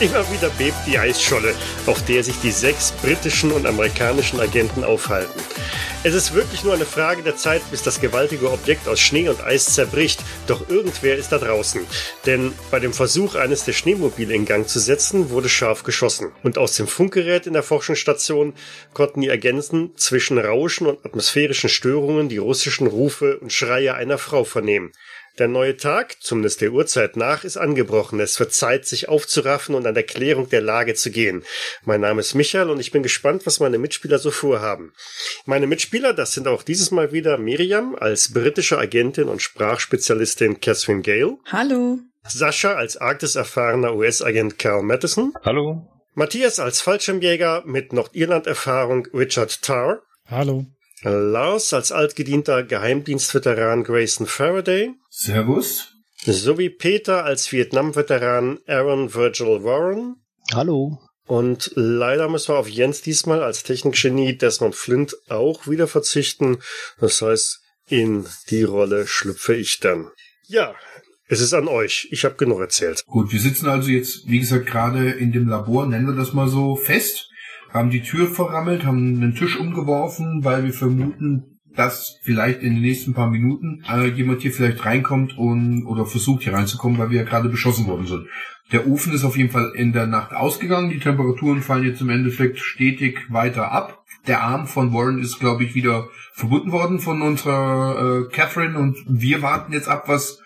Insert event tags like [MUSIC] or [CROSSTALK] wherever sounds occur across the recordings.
Immer wieder bebt die Eisscholle, auf der sich die sechs britischen und amerikanischen Agenten aufhalten. Es ist wirklich nur eine Frage der Zeit, bis das gewaltige Objekt aus Schnee und Eis zerbricht, doch irgendwer ist da draußen. Denn bei dem Versuch, eines der Schneemobile in Gang zu setzen, wurde scharf geschossen. Und aus dem Funkgerät in der Forschungsstation konnten die ergänzen zwischen Rauschen und atmosphärischen Störungen die russischen Rufe und Schreie einer Frau vernehmen. Der neue Tag, zumindest der Uhrzeit nach, ist angebrochen. Es wird Zeit, sich aufzuraffen und an der Klärung der Lage zu gehen. Mein Name ist Michael und ich bin gespannt, was meine Mitspieler so vorhaben. Meine Mitspieler, das sind auch dieses Mal wieder Miriam als britische Agentin und Sprachspezialistin Catherine Gale. Hallo. Sascha als Arktis-erfahrener US-Agent Carl Matheson. Hallo. Matthias als Fallschirmjäger mit Nordirland-Erfahrung Richard Tarr. Hallo. Lars als altgedienter Geheimdienstveteran Grayson Faraday. Servus. Sowie Peter als Vietnam-Veteran Aaron Virgil Warren. Hallo. Und leider müssen wir auf Jens diesmal als Technikgenie Desmond Flint auch wieder verzichten. Das heißt, in die Rolle schlüpfe ich dann. Ja, es ist an euch. Ich habe genug erzählt. Gut, wir sitzen also jetzt, wie gesagt, gerade in dem Labor, nennen wir das mal so, fest haben die Tür verrammelt, haben einen Tisch umgeworfen, weil wir vermuten, dass vielleicht in den nächsten paar Minuten äh, jemand hier vielleicht reinkommt und oder versucht hier reinzukommen, weil wir ja gerade beschossen worden sind. Der Ofen ist auf jeden Fall in der Nacht ausgegangen. Die Temperaturen fallen jetzt im Endeffekt stetig weiter ab. Der Arm von Warren ist, glaube ich, wieder verbunden worden von unserer äh, Catherine und wir warten jetzt ab, was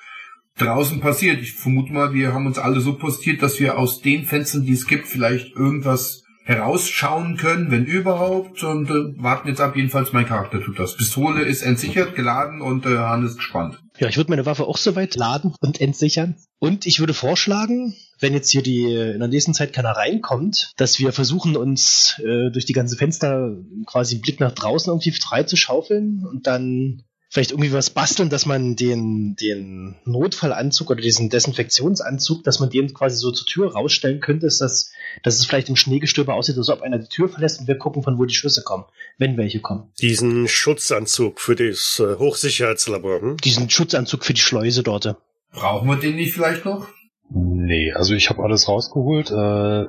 draußen passiert. Ich vermute mal, wir haben uns alle so postiert, dass wir aus den Fenstern, die es gibt, vielleicht irgendwas herausschauen können, wenn überhaupt. Und äh, warten jetzt ab, jedenfalls mein Charakter tut das. Pistole ist entsichert, geladen und äh, Hahn ist gespannt. Ja, ich würde meine Waffe auch soweit laden und entsichern. Und ich würde vorschlagen, wenn jetzt hier die in der nächsten Zeit keiner reinkommt, dass wir versuchen, uns äh, durch die ganze Fenster quasi einen Blick nach draußen irgendwie frei zu schaufeln und dann vielleicht irgendwie was basteln, dass man den, den Notfallanzug oder diesen Desinfektionsanzug, dass man den quasi so zur Tür rausstellen könnte, dass, das, dass es vielleicht im Schneegestöber aussieht, als ob einer die Tür verlässt und wir gucken, von wo die Schüsse kommen, wenn welche kommen. Diesen Schutzanzug für das äh, Hochsicherheitslabor. Hm? Diesen Schutzanzug für die Schleuse dort. Brauchen wir den nicht vielleicht noch? Nee, also ich habe alles rausgeholt äh,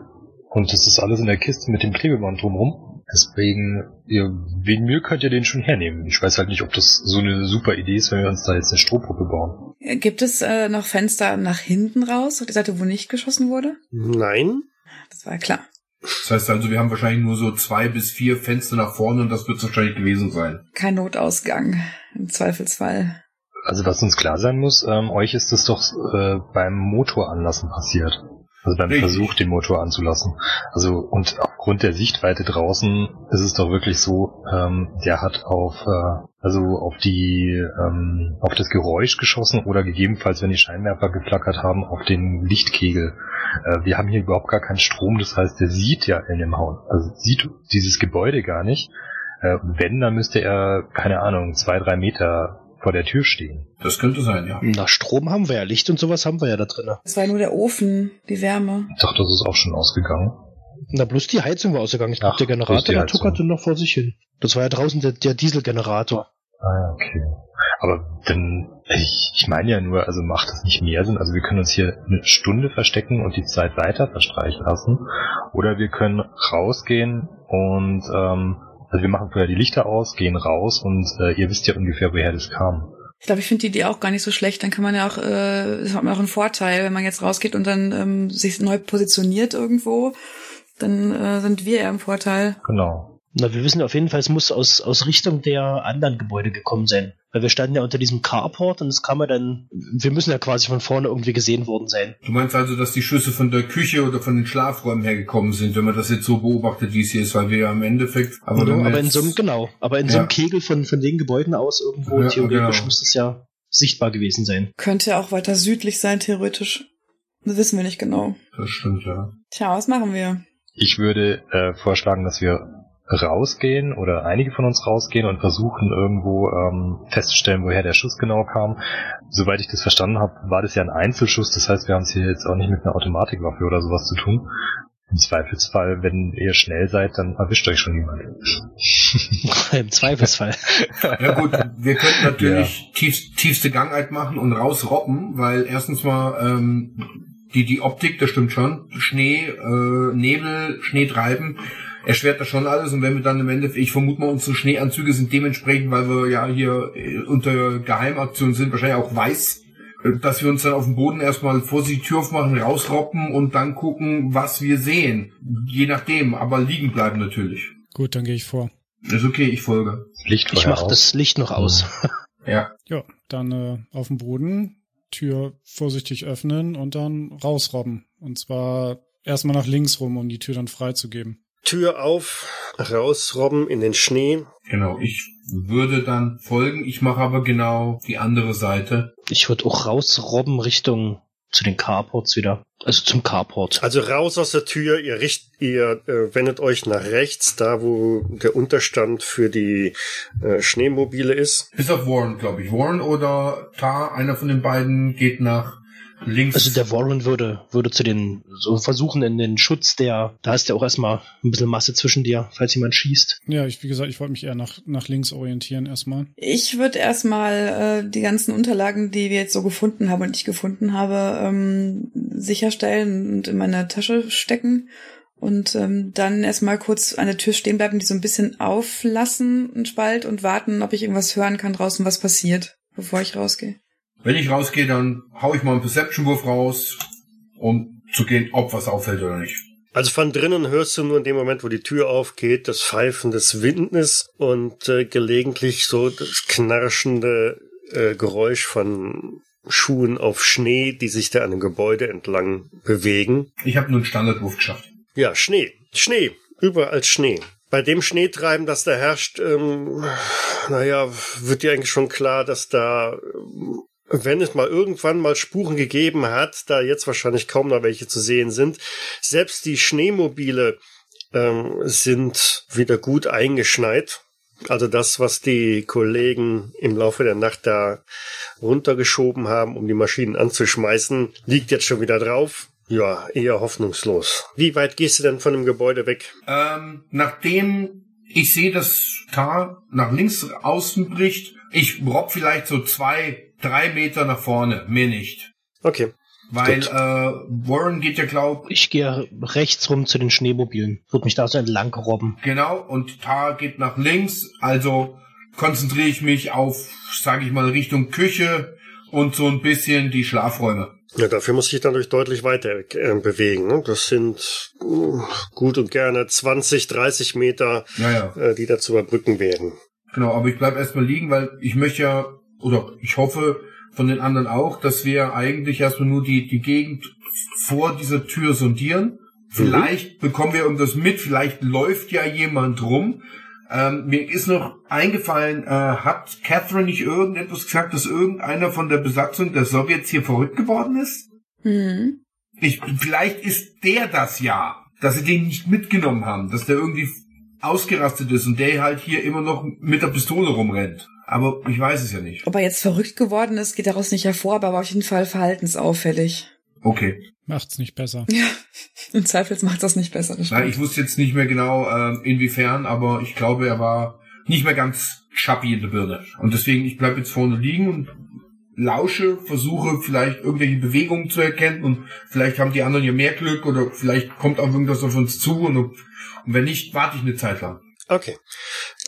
und das ist alles in der Kiste mit dem Klebeband drumherum. Deswegen, ihr, wegen mir könnt ihr den schon hernehmen. Ich weiß halt nicht, ob das so eine super Idee ist, wenn wir uns da jetzt eine Strohpuppe bauen. Gibt es äh, noch Fenster nach hinten raus, auf die Seite, wo nicht geschossen wurde? Nein. Das war ja klar. Das heißt also, wir haben wahrscheinlich nur so zwei bis vier Fenster nach vorne und das wird wahrscheinlich gewesen sein. Kein Notausgang, im Zweifelsfall. Also was uns klar sein muss, ähm, euch ist es doch äh, beim Motoranlassen passiert. Also beim Richtig. Versuch, den Motor anzulassen. Also und aufgrund der Sichtweite draußen ist es doch wirklich so, ähm, der hat auf äh, also auf die ähm, auf das Geräusch geschossen oder gegebenenfalls, wenn die Scheinwerfer geflackert haben, auf den Lichtkegel. Äh, wir haben hier überhaupt gar keinen Strom, das heißt, der sieht ja in dem Haus, also sieht dieses Gebäude gar nicht. Äh, wenn, dann müsste er, keine Ahnung, zwei, drei Meter vor der Tür stehen. Das könnte sein, ja. Na, Strom haben wir ja, Licht und sowas haben wir ja da drin. Das war ja nur der Ofen, die Wärme. Ich dachte, das ist auch schon ausgegangen. Na, bloß die Heizung war ausgegangen. Ich glaub, Ach, der Generator, der tuckerte noch vor sich hin. Das war ja draußen der, der Dieselgenerator. Ah ja, okay. Aber dann, ich, ich meine ja nur, also macht das nicht mehr Sinn. Also wir können uns hier eine Stunde verstecken und die Zeit weiter verstreichen lassen. Oder wir können rausgehen und, ähm, also wir machen vorher die Lichter aus, gehen raus und äh, ihr wisst ja ungefähr, woher das kam. Ich glaube, ich finde die Idee auch gar nicht so schlecht. Dann kann man ja auch, äh, das hat man auch einen Vorteil, wenn man jetzt rausgeht und dann ähm, sich neu positioniert irgendwo, dann äh, sind wir ja im Vorteil. Genau. Na, wir wissen auf jeden Fall, es muss aus, aus Richtung der anderen Gebäude gekommen sein. Weil wir standen ja unter diesem Carport und es kam ja dann, wir müssen ja quasi von vorne irgendwie gesehen worden sein. Du meinst also, dass die Schüsse von der Küche oder von den Schlafräumen hergekommen sind, wenn man das jetzt so beobachtet, wie es hier ist, weil wir ja im Endeffekt, aber, wenn wir aber in so einem, genau, aber in so einem Ja. Kegel von, von den Gebäuden aus irgendwo Ja, theoretisch genau. muss es ja sichtbar gewesen sein. Könnte ja auch weiter südlich sein, theoretisch. Das wissen wir nicht genau. Das stimmt, ja. Tja, was machen wir? Ich würde äh, vorschlagen, dass wir rausgehen oder einige von uns rausgehen und versuchen irgendwo ähm, festzustellen, woher der Schuss genau kam. Soweit ich das verstanden habe, war das ja ein Einzelschuss, das heißt, wir haben es hier jetzt auch nicht mit einer Automatikwaffe oder sowas zu tun. Im Zweifelsfall, wenn ihr schnell seid, dann erwischt euch schon niemand. [LAUGHS] Im Zweifelsfall. [LAUGHS] Ja gut, wir könnten natürlich tief, tiefste Gangart machen und rausroppen, weil erstens mal ähm, die, die Optik, das stimmt schon. Schnee, äh, Nebel, Schnee treiben, erschwert das schon alles. Und wenn wir dann im Endeffekt, ich vermute mal, unsere Schneeanzüge sind dementsprechend, weil wir ja hier äh, unter Geheimaktion sind, wahrscheinlich auch weiß, äh, dass wir uns dann auf dem Boden erstmal vor die Tür aufmachen, rausroppen und dann gucken, was wir sehen. Je nachdem, aber liegen bleiben natürlich. Gut, dann gehe ich vor. Ist okay, ich folge. Licht Ich mache das Licht noch aus. [LAUGHS] Ja. Ja, dann äh, auf dem Boden, Tür vorsichtig öffnen und dann rausrobben. Und zwar erstmal nach links rum, um die Tür dann freizugeben. Tür auf, rausrobben in den Schnee. Genau, ich würde dann folgen. Ich mache aber genau die andere Seite. Ich würde auch rausrobben Richtung zu den Carports wieder. Also zum Carport. Also raus aus der Tür, ihr richt, ihr äh, wendet euch nach rechts, da wo der Unterstand für die äh, Schneemobile ist. Bis auf Warren, glaube ich. Warren oder Tar, einer von den beiden geht nach links. Also der Warren würde, würde zu den, so versuchen in den Schutz der, da ist ja auch erstmal ein bisschen Masse zwischen dir, falls jemand schießt. Ja, ich, wie gesagt, ich wollte mich eher nach, nach links orientieren erstmal. Ich würde erstmal äh, die ganzen Unterlagen, die wir jetzt so gefunden haben und ich gefunden habe, ähm, sicherstellen und in meine Tasche stecken und ähm, dann erstmal kurz an der Tür stehen bleiben, die so ein bisschen auflassen, einen Spalt und warten, ob ich irgendwas hören kann draußen, was passiert, bevor ich rausgehe. Wenn ich rausgehe, dann hau ich mal einen Perception-Wurf raus, um zu gehen, ob was auffällt oder nicht. Also von drinnen hörst du nur in dem Moment, wo die Tür aufgeht, das Pfeifen des Windes und äh, gelegentlich so das knarschende äh, Geräusch von Schuhen auf Schnee, die sich da an dem Gebäude entlang bewegen. Ich habe nur einen Standardwurf geschafft. Ja, Schnee. Schnee. Überall Schnee. Bei dem Schneetreiben, das da herrscht, ähm, naja, wird dir eigentlich schon klar, dass da, ähm, wenn es mal irgendwann mal Spuren gegeben hat, da jetzt wahrscheinlich kaum noch welche zu sehen sind, selbst die Schneemobile ähm, sind wieder gut eingeschneit. Also das, was die Kollegen im Laufe der Nacht da runtergeschoben haben, um die Maschinen anzuschmeißen, liegt jetzt schon wieder drauf. Ja, eher hoffnungslos. Wie weit gehst du denn von dem Gebäude weg? Ähm, nachdem ich sehe, dass Tar nach links außen bricht, ich robb vielleicht so zwei, drei Meter nach vorne, mehr nicht. Okay. Weil Gut. äh, Warren geht ja, glaub, Ich gehe rechts rum zu den Schneemobilen. Würde mich da so entlang robben. genau, und Tar geht nach links, also konzentriere ich mich auf, sage ich mal, Richtung Küche und so ein bisschen die Schlafräume. Ja, dafür muss ich dann durch deutlich weiter äh, bewegen. Ne? Das sind uh, gut und gerne 20, 30 Meter, Ja, ja. äh, die da zu überbrücken wären. Genau, aber ich bleib erstmal liegen, weil ich möchte ja, oder ich hoffe von den anderen auch, dass wir eigentlich erstmal nur die, die Gegend vor dieser Tür sondieren. Vielleicht bekommen wir irgendwas mit, vielleicht läuft ja jemand rum. Ähm, mir ist noch eingefallen, äh, hat Catherine nicht irgendetwas gesagt, dass irgendeiner von der Besatzung der Sowjets hier verrückt geworden ist? Mhm. Ich, vielleicht ist der das ja, dass sie den nicht mitgenommen haben, dass der irgendwie ausgerastet ist und der halt hier immer noch mit der Pistole rumrennt. Aber ich weiß es ja nicht. Ob er jetzt verrückt geworden ist, geht daraus nicht hervor, aber war auf jeden Fall verhaltensauffällig. Okay. Macht's nicht besser. Ja, [LAUGHS] im Zweifels macht das nicht besser. Das stimmt. ich wusste jetzt nicht mehr genau, ähm, inwiefern, aber ich glaube, er war nicht mehr ganz chubby in der Birne. Und deswegen, ich bleib jetzt vorne liegen und lausche, versuche vielleicht irgendwelche Bewegungen zu erkennen und vielleicht haben die anderen ja mehr Glück oder vielleicht kommt auch irgendwas auf uns zu und, und wenn nicht, warte ich eine Zeit lang. Okay.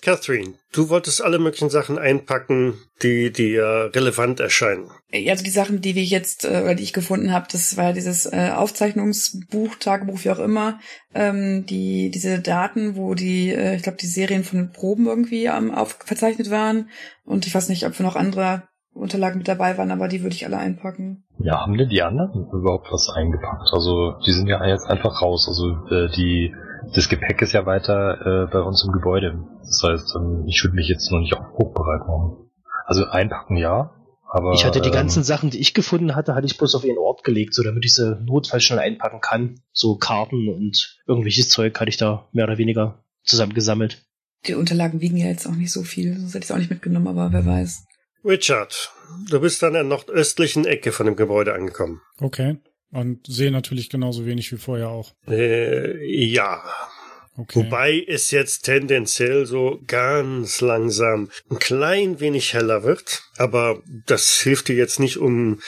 Catherine, du wolltest alle möglichen Sachen einpacken, die dir relevant erscheinen. Also die Sachen, die wir jetzt, äh, oder die ich gefunden habe, das war ja dieses äh, Aufzeichnungsbuch, Tagebuch, wie auch immer, ähm, die diese Daten, wo die, äh, ich glaube, die Serien von den Proben irgendwie ähm, auf, verzeichnet waren. Und ich weiß nicht, ob noch andere Unterlagen mit dabei waren, aber die würde ich alle einpacken. Ja, haben denn die anderen überhaupt was eingepackt? Also die sind ja jetzt einfach raus. Also äh, die das Gepäck ist ja weiter äh, bei uns im Gebäude. Das heißt, ähm, ich würde mich jetzt noch nicht auf hochbereit machen. Also einpacken ja, aber Ich hatte die ähm, ganzen Sachen, die ich gefunden hatte, hatte ich bloß auf ihren Ort gelegt, so damit ich sie notfalls schnell einpacken kann. So Karten und irgendwelches Zeug hatte ich da mehr oder weniger zusammengesammelt. Die Unterlagen wiegen ja jetzt auch nicht so viel, sonst hätte ich es auch nicht mitgenommen, aber wer weiß. Richard, du bist an der nordöstlichen Ecke von dem Gebäude angekommen. Okay. Und sehe natürlich genauso wenig wie vorher auch. Äh, ja. Okay. Wobei es jetzt tendenziell so ganz langsam ein klein wenig heller wird. Aber das hilft dir jetzt nicht, um,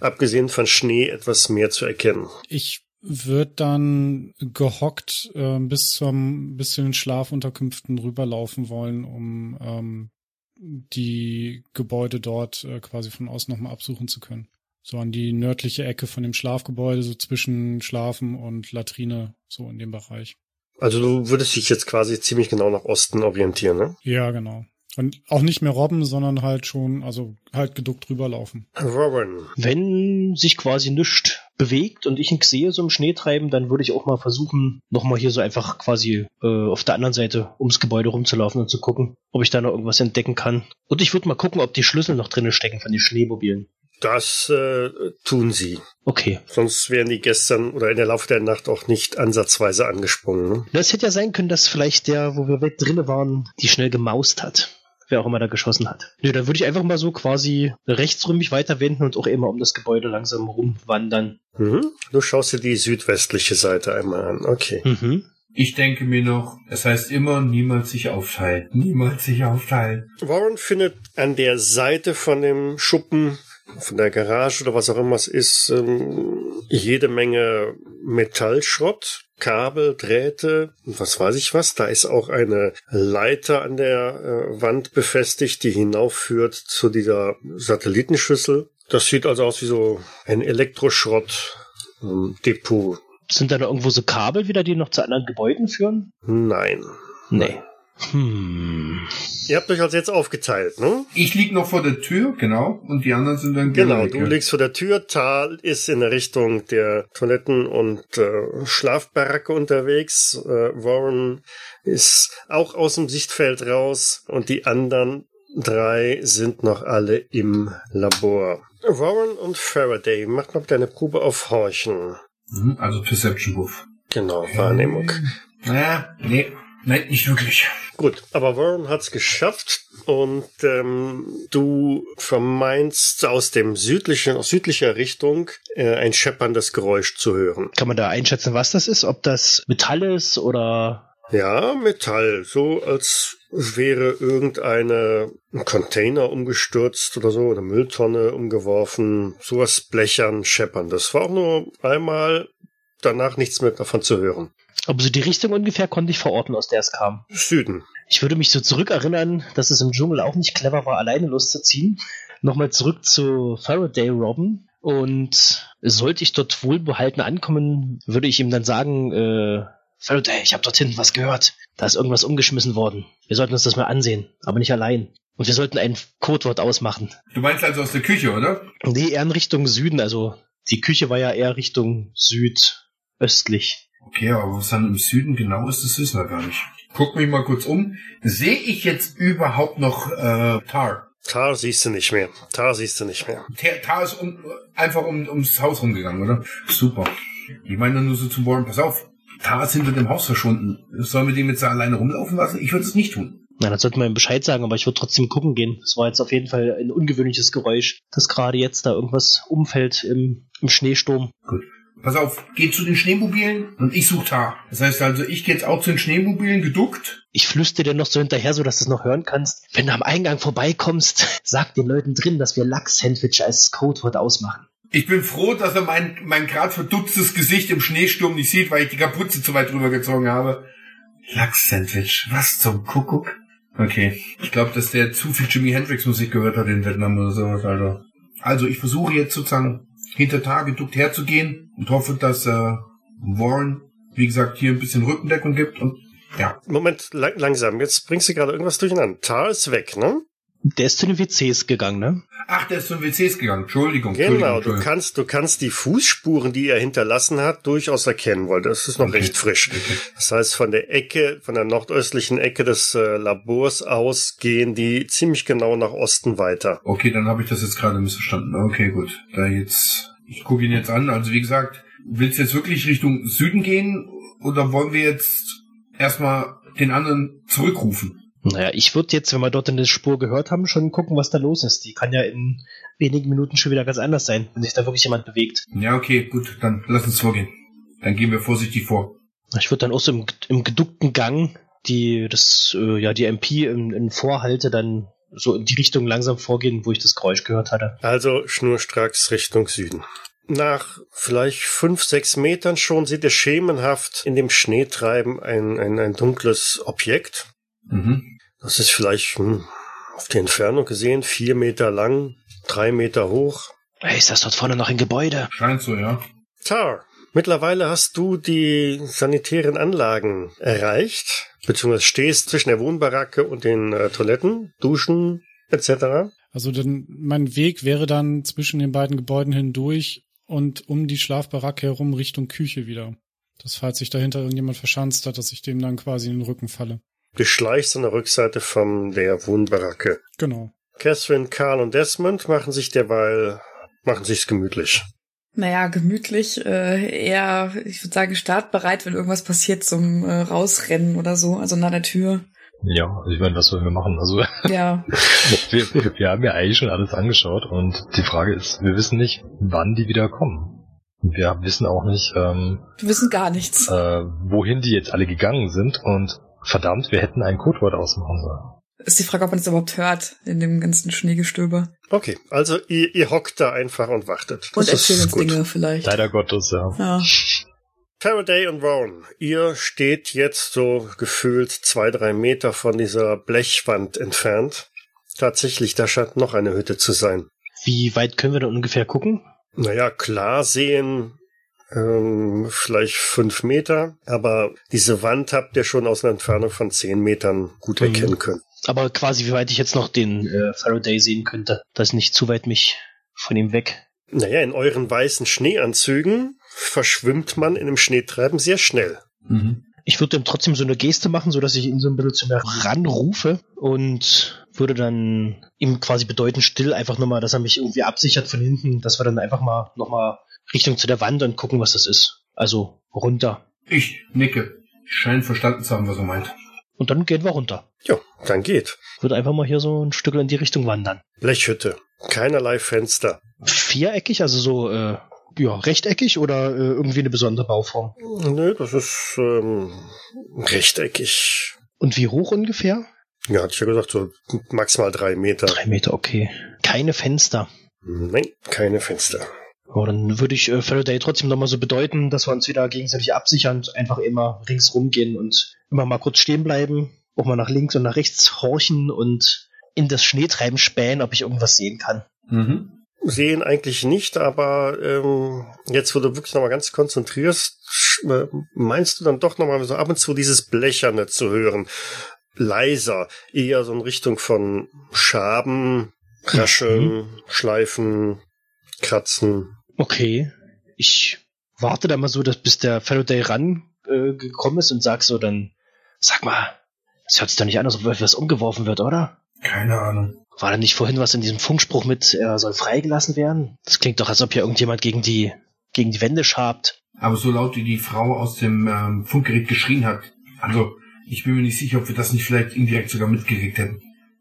abgesehen von Schnee, etwas mehr zu erkennen. Ich würde dann gehockt äh, bis zum bis zu den Schlafunterkünften rüberlaufen wollen, um ähm, die Gebäude dort äh, quasi von außen nochmal absuchen zu können. So an die nördliche Ecke von dem Schlafgebäude, so zwischen Schlafen und Latrine, so in dem Bereich. Also du würdest dich jetzt quasi ziemlich genau nach Osten orientieren, ne? Ja, genau. Und auch nicht mehr robben, sondern halt schon, also halt geduckt rüberlaufen. Robin. Wenn sich quasi nichts bewegt und ich ihn sehe so im Schnee treiben, dann würde ich auch mal versuchen, nochmal hier so einfach quasi äh, auf der anderen Seite ums Gebäude rumzulaufen und zu gucken, ob ich da noch irgendwas entdecken kann. Und ich würde mal gucken, ob die Schlüssel noch drinnen stecken von den Schneemobilen. Das äh, tun sie. Okay. Sonst wären die gestern oder in der Laufe der Nacht auch nicht ansatzweise angesprungen. Ne? Das hätte ja sein können, dass vielleicht der, wo wir weit drinne waren, die schnell gemaust hat. Wer auch immer da geschossen hat. Nö, dann würde ich einfach mal so quasi rechtsrümmig weiterwenden und auch immer um das Gebäude langsam rumwandern. Mhm. Du schaust dir die südwestliche Seite einmal an. Okay. Mhm. Ich denke mir noch, es heißt immer, niemals sich aufteilen. Niemals sich aufteilen. Warren findet an der Seite von dem Schuppen, von der Garage oder was auch immer es ist, ähm, jede Menge Metallschrott, Kabel, Drähte und was weiß ich was. Da ist auch eine Leiter an der äh, Wand befestigt, die hinaufführt zu dieser Satellitenschüssel. Das sieht also aus wie so ein Elektroschrott-Depot. Sind da noch irgendwo so Kabel wieder, die noch zu anderen Gebäuden führen? Nein. Nee. Hm. Ihr habt euch also jetzt aufgeteilt, ne? Ich lieg noch vor der Tür, genau, und die anderen sind dann Genau, du liegst vor der Tür, Tal ist in der Richtung der Toiletten und äh, Schlafbaracke unterwegs. Äh, Warren ist auch aus dem Sichtfeld raus und die anderen drei sind noch alle im Labor. Warren und Faraday, macht mal deine Probe auf Horchen. Mhm, Also Perception Buff. Genau, Wahrnehmung. Naja, nee, nein, nicht wirklich. Gut, aber Warren hat's geschafft und ähm, du vermeinst aus dem südlichen, aus südlicher Richtung äh, ein schepperndes Geräusch zu hören. Kann man da einschätzen, was das ist? Ob das Metall ist oder. Ja, Metall, so als wäre irgendeine ein Container umgestürzt oder so, oder Mülltonne umgeworfen, sowas blechern, scheppern. Das war auch nur einmal, danach nichts mehr davon zu hören. Aber so die Richtung ungefähr konnte ich verorten, aus der es kam. Süden. Ich würde mich so zurückerinnern, dass es im Dschungel auch nicht clever war, alleine loszuziehen. Nochmal zurück zu Faraday Robben. Und sollte ich dort wohlbehalten ankommen, würde ich ihm dann sagen, äh, Faraday, ich habe dort hinten was gehört. Da ist irgendwas umgeschmissen worden. Wir sollten uns das mal ansehen, aber nicht allein. Und wir sollten ein Codewort ausmachen. Du meinst also aus der Küche, oder? Nee, eher in Richtung Süden. Also die Küche war ja eher Richtung südöstlich. Okay, aber was dann im Süden genau ist, das wissen wir gar nicht. Guck mich mal kurz um. Sehe ich jetzt überhaupt noch äh, Tar? Tar siehst du nicht mehr. Tar siehst du nicht mehr. Tar, Tar ist um, einfach um, ums Haus rumgegangen, oder? Super. Ich meine nur so zum Warren, pass auf. Tar ist hinter dem Haus verschwunden. Sollen wir den jetzt da alleine rumlaufen lassen? Ich würde es nicht tun. Na, dann sollten wir ihm Bescheid sagen, aber ich würde trotzdem gucken gehen. Es war jetzt auf jeden Fall ein ungewöhnliches Geräusch, dass gerade jetzt da irgendwas umfällt im, im Schneesturm. Gut. Pass auf, geh zu den Schneemobilen und ich suche Tar. Das heißt also, ich gehe jetzt auch zu den Schneemobilen geduckt. Ich flüstere dir noch so hinterher, so dass du es noch hören kannst. Wenn du am Eingang vorbeikommst, [LAUGHS] sag den Leuten drin, dass wir Lachs-Sandwich als Codewort ausmachen. Ich bin froh, dass er mein, mein grad verdutztes Gesicht im Schneesturm nicht sieht, weil ich die Kapuze zu weit drüber gezogen habe. Lachs-Sandwich. Was zum Kuckuck? Okay. Ich glaube, dass der zu viel Jimi Hendrix Musik gehört hat in Vietnam oder sowas, also. Also, ich versuche jetzt sozusagen hinter Tar geduckt herzugehen und hoffe, dass äh, Warren, wie gesagt, hier ein bisschen Rückendeckung gibt und ja. Moment, lang langsam. Jetzt bringst du gerade irgendwas durcheinander. Tar ist weg, ne? Der ist zu den WCs gegangen, ne? Ach, der ist zum WCs gegangen. Entschuldigung. Genau, Entschuldigung, du kannst, du kannst die Fußspuren, die er hinterlassen hat, durchaus erkennen, weil das ist noch Okay. recht frisch. Das heißt, von der Ecke, von der nordöstlichen Ecke des äh, Labors aus gehen die ziemlich genau nach Osten weiter. Okay, dann habe ich das jetzt gerade missverstanden. Okay, gut. Da jetzt, ich gucke ihn jetzt an. Also wie gesagt, willst du jetzt wirklich Richtung Süden gehen oder wollen wir jetzt erstmal den anderen zurückrufen? Naja, ich würde jetzt, wenn wir dort eine Spur gehört haben, schon gucken, was da los ist. Die kann ja in wenigen Minuten schon wieder ganz anders sein, wenn sich da wirklich jemand bewegt. Ja, okay, gut, dann lass uns vorgehen. Dann gehen wir vorsichtig vor. Ich würde dann auch so im, im geduckten Gang die das äh, ja die MP in, in Vorhalte dann so in die Richtung langsam vorgehen, wo ich das Geräusch gehört hatte. Also schnurstracks Richtung Süden. Nach vielleicht fünf, sechs Metern schon seht ihr schemenhaft in dem Schneetreiben ein, ein, ein dunkles Objekt. Mhm. Das ist vielleicht hm, auf die Entfernung gesehen vier Meter lang, drei Meter hoch. Hey, ist das dort vorne noch ein Gebäude? Scheint so, ja. Tar, mittlerweile hast du die sanitären Anlagen erreicht, beziehungsweise stehst zwischen der Wohnbaracke und den äh, Toiletten, Duschen etc. Also dann, mein Weg wäre dann zwischen den beiden Gebäuden hindurch und um die Schlafbaracke herum Richtung Küche wieder. Das falls sich dahinter irgendjemand verschanzt hat, dass ich dem dann quasi in den Rücken falle. Du schleichst an der Rückseite von der Wohnbaracke. Genau. Catherine, Karl und Desmond machen sich derweil, machen sich's gemütlich. Naja, gemütlich, äh, eher, ich würde sagen, startbereit, wenn irgendwas passiert zum äh, Rausrennen oder so, also nach der Tür. Ja, also ich meine, was sollen wir machen? Also [LAUGHS] Ja, wir, wir haben ja eigentlich schon alles angeschaut und die Frage ist, wir wissen nicht, wann die wieder kommen. Wir wissen auch nicht, ähm, wir wissen gar nichts. äh, wohin die jetzt alle gegangen sind und verdammt, wir hätten ein Codewort ausmachen sollen. Ist die Frage, ob man es überhaupt hört in dem ganzen Schneegestöber. Okay, also ihr, ihr hockt da einfach und wartet. Und Das ist erzählen uns gut. Dinge vielleicht. Leider Gottes, ja. Ja. Faraday und Rowan, ihr steht jetzt so gefühlt zwei, drei Meter von dieser Blechwand entfernt. Tatsächlich, da scheint noch eine Hütte zu sein. Wie weit können wir da ungefähr gucken? Naja, klar sehen, ähm, vielleicht fünf Meter, aber diese Wand habt ihr schon aus einer Entfernung von zehn Metern gut Mhm. erkennen können. Aber quasi, wie weit ich jetzt noch den äh, Faraday sehen könnte, dass nicht zu weit mich von ihm weg. Naja, in euren weißen Schneeanzügen verschwimmt man in dem Schneetreiben sehr schnell. Mhm. Ich würde ihm trotzdem so eine Geste machen, so dass ich ihn so ein bisschen zu mir ranrufe und würde dann ihm quasi bedeuten, still einfach nochmal, dass er mich irgendwie absichert von hinten, dass wir dann einfach mal nochmal Richtung zu der Wand und gucken, was das ist. Also runter. Ich nicke. Ich scheine verstanden zu haben, was er meint. Und dann gehen wir runter. Ja, dann geht. Würde einfach mal hier so ein Stück in die Richtung wandern. Blechhütte. Keinerlei Fenster. Viereckig, also so, äh, ja, rechteckig oder äh, irgendwie eine besondere Bauform. Nö, das ist ähm, rechteckig. Und wie hoch ungefähr? Ja, hatte ich ja gesagt, so maximal drei Meter. Drei Meter, okay. Keine Fenster. Nein, keine Fenster. Aber dann würde ich äh, Faraday trotzdem nochmal so bedeuten, dass wir uns wieder gegenseitig absichern, einfach immer ringsrum gehen und immer mal kurz stehen bleiben, auch mal nach links und nach rechts horchen und in das Schneetreiben spähen, ob ich irgendwas sehen kann. Mhm. Sehen eigentlich nicht, aber ähm, jetzt, wo du wirklich nochmal ganz konzentrierst, äh, meinst du dann doch nochmal so ab und zu dieses Blecherne zu hören. Leiser, eher so in Richtung von Schaben, Rascheln, Schleifen, Kratzen. Okay. Ich warte da mal so, dass bis der Faraday ran äh, gekommen ist und sag so dann, sag mal, das hört sich doch nicht an, als ob etwas umgeworfen wird, oder? Keine Ahnung. War da nicht vorhin was in diesem Funkspruch mit, er soll freigelassen werden? Das klingt doch, als ob hier irgendjemand gegen die, gegen die Wände schabt. Aber so laut wie die Frau aus dem ähm, Funkgerät geschrien hat. Also, ich bin mir nicht sicher, ob wir das nicht vielleicht indirekt sogar mitgekriegt hätten.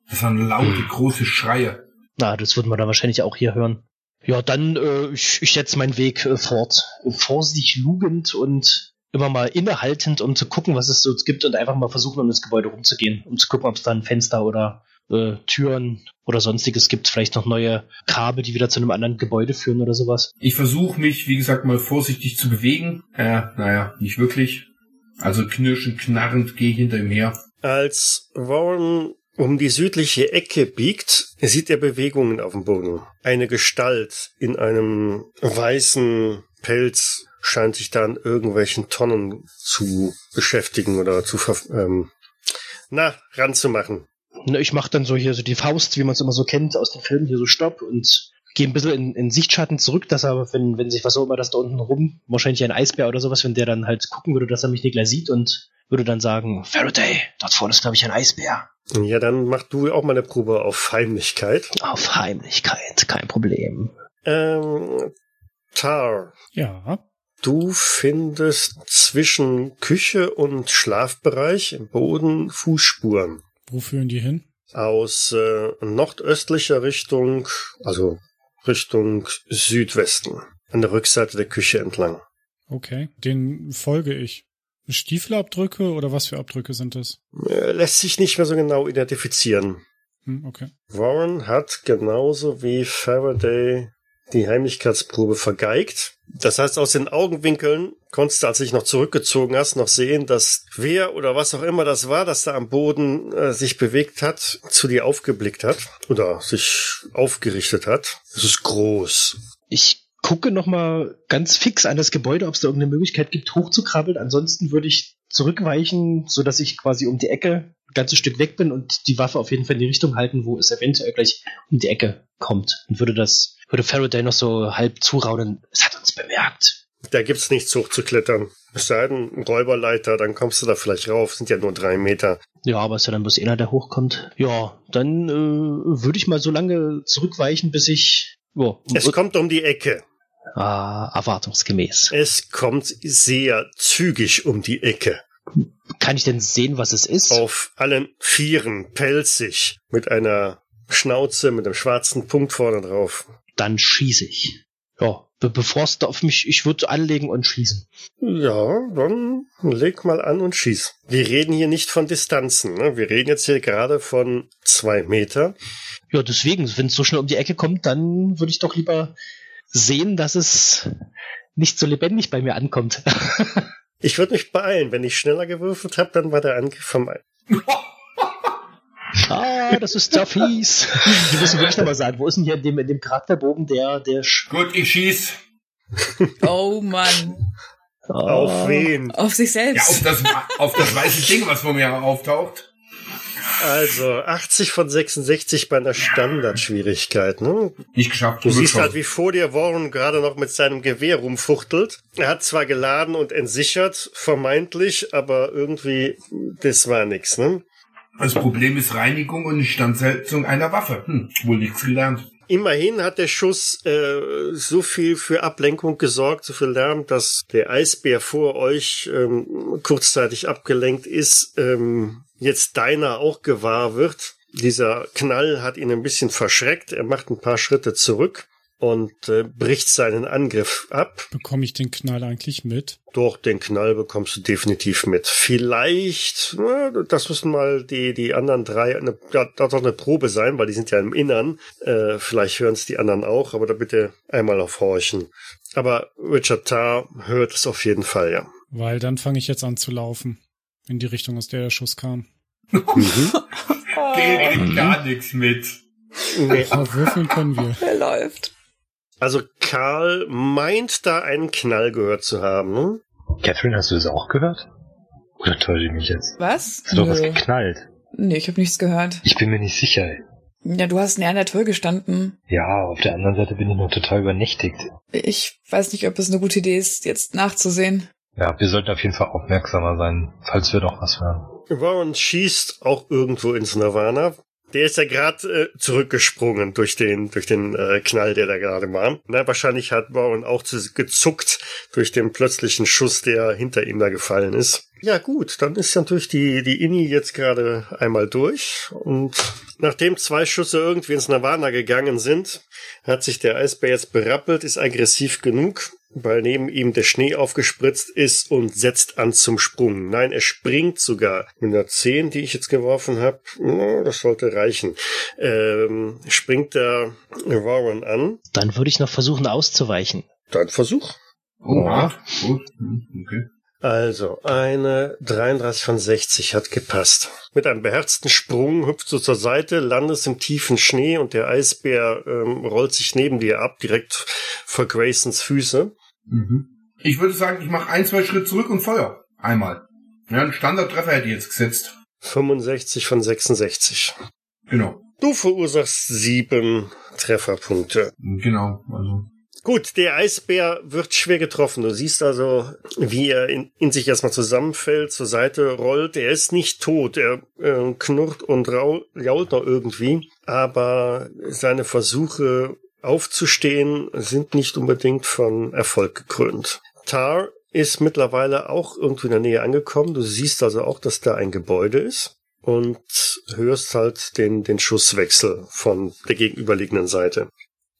Das waren laute, große Schreie. Na, das würden wir dann wahrscheinlich auch hier hören. Ja, dann, äh, ich, ich setze meinen Weg äh, fort. Vorsichtig lugend und immer mal innehaltend, um zu gucken, was es so gibt und einfach mal versuchen, um das Gebäude rumzugehen, um zu gucken, ob es da ein Fenster oder äh, Türen oder sonstiges gibt. Vielleicht noch neue Kabel, die wieder zu einem anderen Gebäude führen oder sowas. Ich versuche mich, wie gesagt, mal vorsichtig zu bewegen. Äh, naja, nicht wirklich. Also knirschend, knarrend gehe ich hinter ihm her. Als Warren um die südliche Ecke biegt, sieht er Bewegungen auf dem Boden. Eine Gestalt in einem weißen Pelz scheint sich da an irgendwelchen Tonnen zu beschäftigen oder zu ähm, na, ranzumachen. Ich mache dann so hier so die Faust, wie man es immer so kennt aus den Filmen, hier so Stopp und gehe ein bisschen in, in Sichtschatten zurück, dass er, wenn, wenn sich was auch immer das da unten rum, wahrscheinlich ein Eisbär oder sowas, wenn der dann halt gucken würde, dass er mich nicht gleich sieht und würde dann sagen, Faraday, dort vorne ist, glaube ich, ein Eisbär. Ja, dann mach du auch mal eine Probe auf Heimlichkeit. Auf Heimlichkeit, kein Problem. Ähm, Tar, Ja. du findest zwischen Küche und Schlafbereich im Boden Fußspuren. Wo führen die hin? aus äh, nordöstlicher Richtung, also Richtung Südwesten, an der Rückseite der Küche entlang. Okay. Den folge ich. Stiefelabdrücke oder was für Abdrücke sind das? Äh, lässt sich nicht mehr so genau identifizieren. Hm, okay. Warren hat genauso wie Faraday die Heimlichkeitsprobe vergeigt. Das heißt, aus den Augenwinkeln konntest du, als du dich noch zurückgezogen hast, noch sehen, dass wer oder was auch immer das war, das da am Boden äh, sich bewegt hat, zu dir aufgeblickt hat oder sich aufgerichtet hat. Es ist groß. Ich gucke noch mal ganz fix an das Gebäude, ob es da irgendeine Möglichkeit gibt, hochzukrabbeln. Ansonsten würde ich zurückweichen, so dass ich quasi um die Ecke ein ganzes Stück weg bin und die Waffe auf jeden Fall in die Richtung halten, wo es eventuell gleich um die Ecke kommt. Und würde das, würde Faraday noch so halb zuraunen. Es hat uns bemerkt. Da gibt's nichts hochzuklettern. Es sei denn, ein Räuberleiter, dann kommst du da vielleicht rauf. Sind ja nur drei Meter. Ja, aber ist ja dann bloß einer, der hochkommt. Ja, dann äh, würde ich mal so lange zurückweichen, bis ich. Ja, Es kommt um die Ecke. ah, erwartungsgemäß. Es kommt sehr zügig um die Ecke. Kann ich denn sehen, was es ist? Auf allen Vieren, pelzig, mit einer Schnauze, mit einem schwarzen Punkt vorne drauf. Dann schieße ich. Ja, be bevor es auf mich, ich würde anlegen und schießen. Ja, dann leg mal an und schieß. Wir reden hier nicht von Distanzen. Ne? Wir reden jetzt hier gerade von zwei Meter. Ja, deswegen, wenn es so schnell um die Ecke kommt, dann würde ich doch lieber sehen, dass es nicht so lebendig bei mir ankommt. [LAUGHS] Ich würde mich beeilen. Wenn ich schneller gewürfelt habe, dann war der Angriff vom [LAUGHS] ah, das ist ja fies. Wir müssen wirklich nochmal sagen, wo ist denn hier in dem, in dem Charakterbogen der, der Sch Gut, ich schieß. Oh Mann. Auf Ah. wen? Auf sich Ja, auf selbst. das, auf das weiße Ding, was vor mir auftaucht. Also 80 von 66 bei einer Standardschwierigkeit. Ne? Nicht geschafft. Du siehst geschossen. halt, wie vor dir Warren gerade noch mit seinem Gewehr rumfuchtelt. Er hat zwar geladen und entsichert, vermeintlich, aber irgendwie, das war nix, ne? Das Problem ist Reinigung und Instandsetzung einer Waffe. Hm, wohl nichts gelernt. Immerhin hat der Schuss äh, so viel für Ablenkung gesorgt, so viel Lärm, dass der Eisbär vor euch ähm, kurzzeitig abgelenkt ist, ähm, jetzt deiner auch gewahr wird. Dieser Knall hat ihn ein bisschen verschreckt. Er macht ein paar Schritte zurück und äh, bricht seinen Angriff ab. Bekomme ich den Knall eigentlich mit? Doch, den Knall bekommst du definitiv mit. Vielleicht, na, das müssen mal die, die anderen drei, eine, ja, das soll eine Probe sein, weil die sind ja im Innern. Äh, vielleicht hören es die anderen auch, aber da bitte einmal aufhorchen. Aber Richard Tarr hört es auf jeden Fall, ja. Weil dann fange ich jetzt an zu laufen. In die Richtung, aus der der Schuss kam. [LAUGHS] Der kriegt gar nichts mit. Nee. Aber würfeln können wir. Er läuft. Also Karl meint da einen Knall gehört zu haben. Ne? Catherine, hast du das auch gehört? Oder täusche ich mich jetzt? Was? Hast du doch was Nö. geknallt? Nee, ich habe nichts gehört. Ich bin mir nicht sicher. Ja, du hast näher an der Tür gestanden. Ja, auf der anderen Seite bin ich noch total übernächtigt. Ich weiß nicht, ob es eine gute Idee ist, jetzt nachzusehen. Ja, wir sollten auf jeden Fall aufmerksamer sein, falls wir doch was hören. Warren schießt auch irgendwo ins Nirvana. Der ist ja gerade äh, zurückgesprungen durch den durch den äh, Knall, der da gerade war. Na, wahrscheinlich hat Warren auch zu, gezuckt durch den plötzlichen Schuss, der hinter ihm da gefallen ist. Ja gut, dann ist natürlich die die Inni jetzt gerade einmal durch und nachdem zwei Schüsse irgendwie ins Nirvana gegangen sind, hat sich der Eisbär jetzt berappelt, ist aggressiv genug, weil neben ihm der Schnee aufgespritzt ist und setzt an zum Sprung. Nein, er springt sogar. Mit einer 10, die ich jetzt geworfen habe, das sollte reichen, ähm, springt der Warren an. Dann würde ich noch versuchen auszuweichen. Dein Versuch. Oh, hart. Gut. Hm, Okay. Also, eine 33 von 60 hat gepasst. Mit einem beherzten Sprung hüpfst du zur Seite, landest im tiefen Schnee und der Eisbär ähm, rollt sich neben dir ab, direkt vor Graysons Füße. Mhm. Ich würde sagen, ich mache ein, zwei Schritte zurück und Feuer. Einmal. Ja, einen Standardtreffer hätte ich jetzt gesetzt. 65 von 66. Genau. Du verursachst sieben Trefferpunkte. Genau. Also. Gut, der Eisbär wird schwer getroffen. Du siehst also, wie er in, in sich erstmal zusammenfällt, zur Seite rollt. Er ist nicht tot. Er äh, knurrt und rau, jault noch irgendwie. Aber seine Versuche aufzustehen sind nicht unbedingt von Erfolg gekrönt. Tar ist mittlerweile auch irgendwie in der Nähe angekommen. Du siehst also auch, dass da ein Gebäude ist und hörst halt den, den Schusswechsel von der gegenüberliegenden Seite.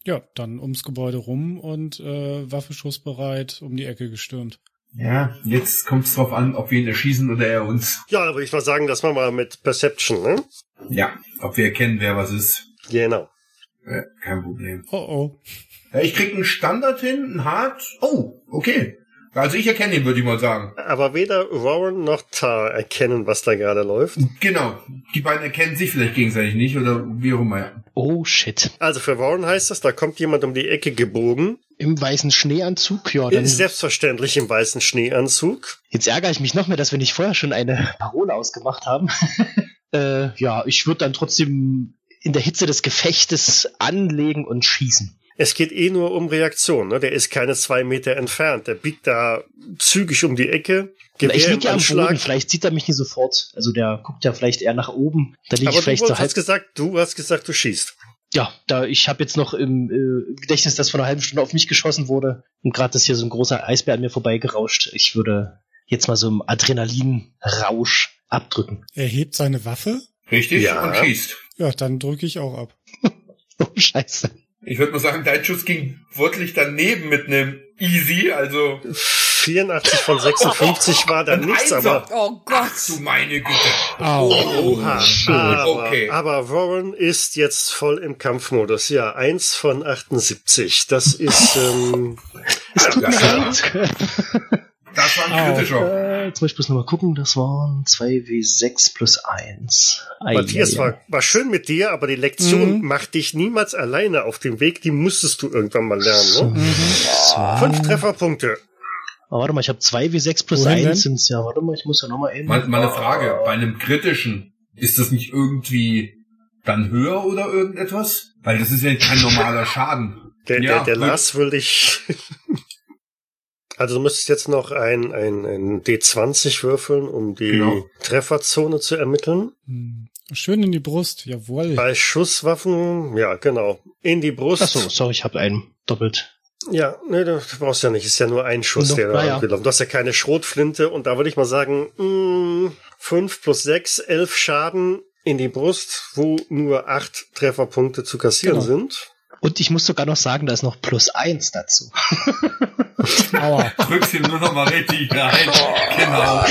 Ja, dann ums Gebäude rum und äh, Waffe schussbereit um die Ecke gestürmt. Ja, jetzt kommt es drauf an, ob wir ihn erschießen oder er uns. Ja, da würde ich mal sagen, das machen wir mit Perception, ne? Ja, ob wir erkennen, wer was ist. Genau. Ja, kein Problem. Oh oh. Ja, ich krieg einen Standard hin, einen Hard. Oh, okay. Also ich erkenne ihn, würde ich mal sagen. Aber weder Warren noch Tar erkennen, was da gerade läuft. Genau. Die beiden erkennen sich vielleicht gegenseitig nicht oder wie auch immer. ja. Oh shit. Also für Warren heißt das, da kommt jemand um die Ecke gebogen, Im weißen Schneeanzug? Ja, dann. ist selbstverständlich im weißen Schneeanzug. Jetzt ärgere ich mich noch mehr, dass wir nicht vorher schon eine Parole ausgemacht haben. [LAUGHS] äh, ja, ich würde dann trotzdem in der Hitze des Gefechtes anlegen und schießen. Es geht eh nur um Reaktion, ne? Der ist keine zwei Meter entfernt. Der biegt da zügig um die Ecke. ich Gewehr im liege ja am. Boden, vielleicht sieht er mich nicht sofort. Also der guckt ja vielleicht eher nach oben. Da liege Aber ich vielleicht du so hast halb. gesagt, du hast gesagt, du schießt. Ja, da ich habe jetzt noch im äh, Gedächtnis, dass vor einer halben Stunde auf mich geschossen wurde und gerade ist hier so ein großer Eisbär an mir vorbeigerauscht. Ich würde jetzt mal so im Adrenalinrausch abdrücken. Er hebt seine Waffe. Richtig? Ja. Und schießt. Ja, dann drücke ich auch ab. [LAUGHS] Oh Scheiße. Ich würde mal sagen, dein Schuss ging wörtlich daneben mit einem Easy, also 84 von 56 war da Ein nichts, Einser. aber Oh Gott. du meine Güte. Au. Oha, aber, Okay. aber Warren ist jetzt voll im Kampfmodus. Ja, 1 von 78. Das ist, ähm, Es tut mir leid. Das war ein Au. kritischer. Äh, jetzt muss ich bloß nochmal gucken. Das waren 2W6 plus 1. Ei, Matthias, war, war schön mit dir, aber die Lektion Mhm. macht dich niemals alleine auf dem Weg. Die musstest du irgendwann mal lernen. Ne? Mhm. Fünf Trefferpunkte. Aber warte mal, ich habe 2W6 plus Wohin 1 denn? sind's ja. Warte mal, ich muss ja nochmal eben. Mal, mal eine Frage. Bei einem kritischen, ist das nicht irgendwie dann höher oder irgendetwas? Weil das ist ja kein normaler Schaden. Der, Ja, der, der. Lars will dich. Also du müsstest jetzt noch ein, ein, ein D20 würfeln, um die Genau. Trefferzone zu ermitteln. Hm. Schön in die Brust, jawohl. Bei Schusswaffen, ja, genau. In die Brust. Ach so, sorry, ich habe einen doppelt. Ja, nee, du brauchst ja nicht. Ist ja nur ein Schuss, Noch- der da ja. gelaufen. Du hast ja keine Schrotflinte und da würde ich mal sagen, mh, 5 plus 6, 11 Schaden in die Brust, wo nur 8 Trefferpunkte zu kassieren Genau. sind. Und ich muss sogar noch sagen, da ist noch plus 1 dazu. [LAUGHS] Aua. Drückst ihm nur noch mal richtig rein. Genau.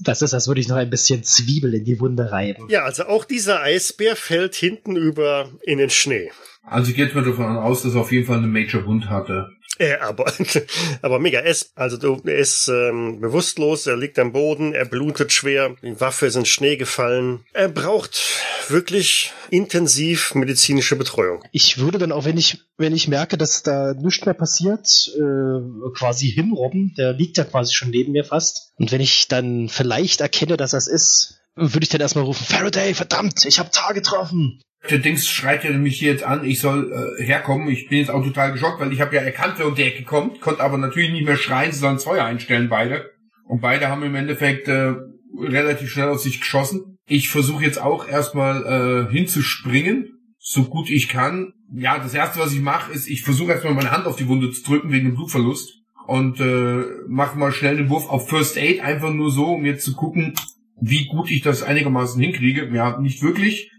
Das ist, als würde ich noch ein bisschen Zwiebel in die Wunde reiben. Ja, also auch dieser Eisbär fällt hinten über in den Schnee. Also ich gehe jetzt mal davon aus, dass er auf jeden Fall eine Major Wund hatte. Äh, aber, [LAUGHS] aber mega, er ist, also du, er ist ähm, bewusstlos, er liegt am Boden, er blutet schwer, die Waffe ist in Schnee gefallen. Er braucht wirklich intensiv medizinische Betreuung. Ich würde dann auch, wenn ich, wenn ich merke, dass da nichts mehr passiert, äh, quasi hinrobben. Der liegt ja quasi schon neben mir fast. Und wenn ich dann vielleicht erkenne, dass das ist, würde ich dann erstmal rufen, Faraday, verdammt, ich habe Tar getroffen. Der Dings schreit ja mich hier jetzt an, ich soll äh, herkommen. Ich bin jetzt auch total geschockt, weil ich habe ja erkannt, wer um die Ecke kommt, konnte aber natürlich nicht mehr schreien, sondern das Feuer einstellen, beide. Und beide haben im Endeffekt äh, relativ schnell auf sich geschossen. Ich versuche jetzt auch erstmal äh, hinzuspringen, so gut ich kann. Ja, das erste, was ich mache, ist, ich versuche erstmal meine Hand auf die Wunde zu drücken wegen dem Blutverlust und äh, mache mal schnell den Wurf auf First Aid, einfach nur so, um jetzt zu gucken, wie gut ich das einigermaßen hinkriege. Ja, nicht wirklich.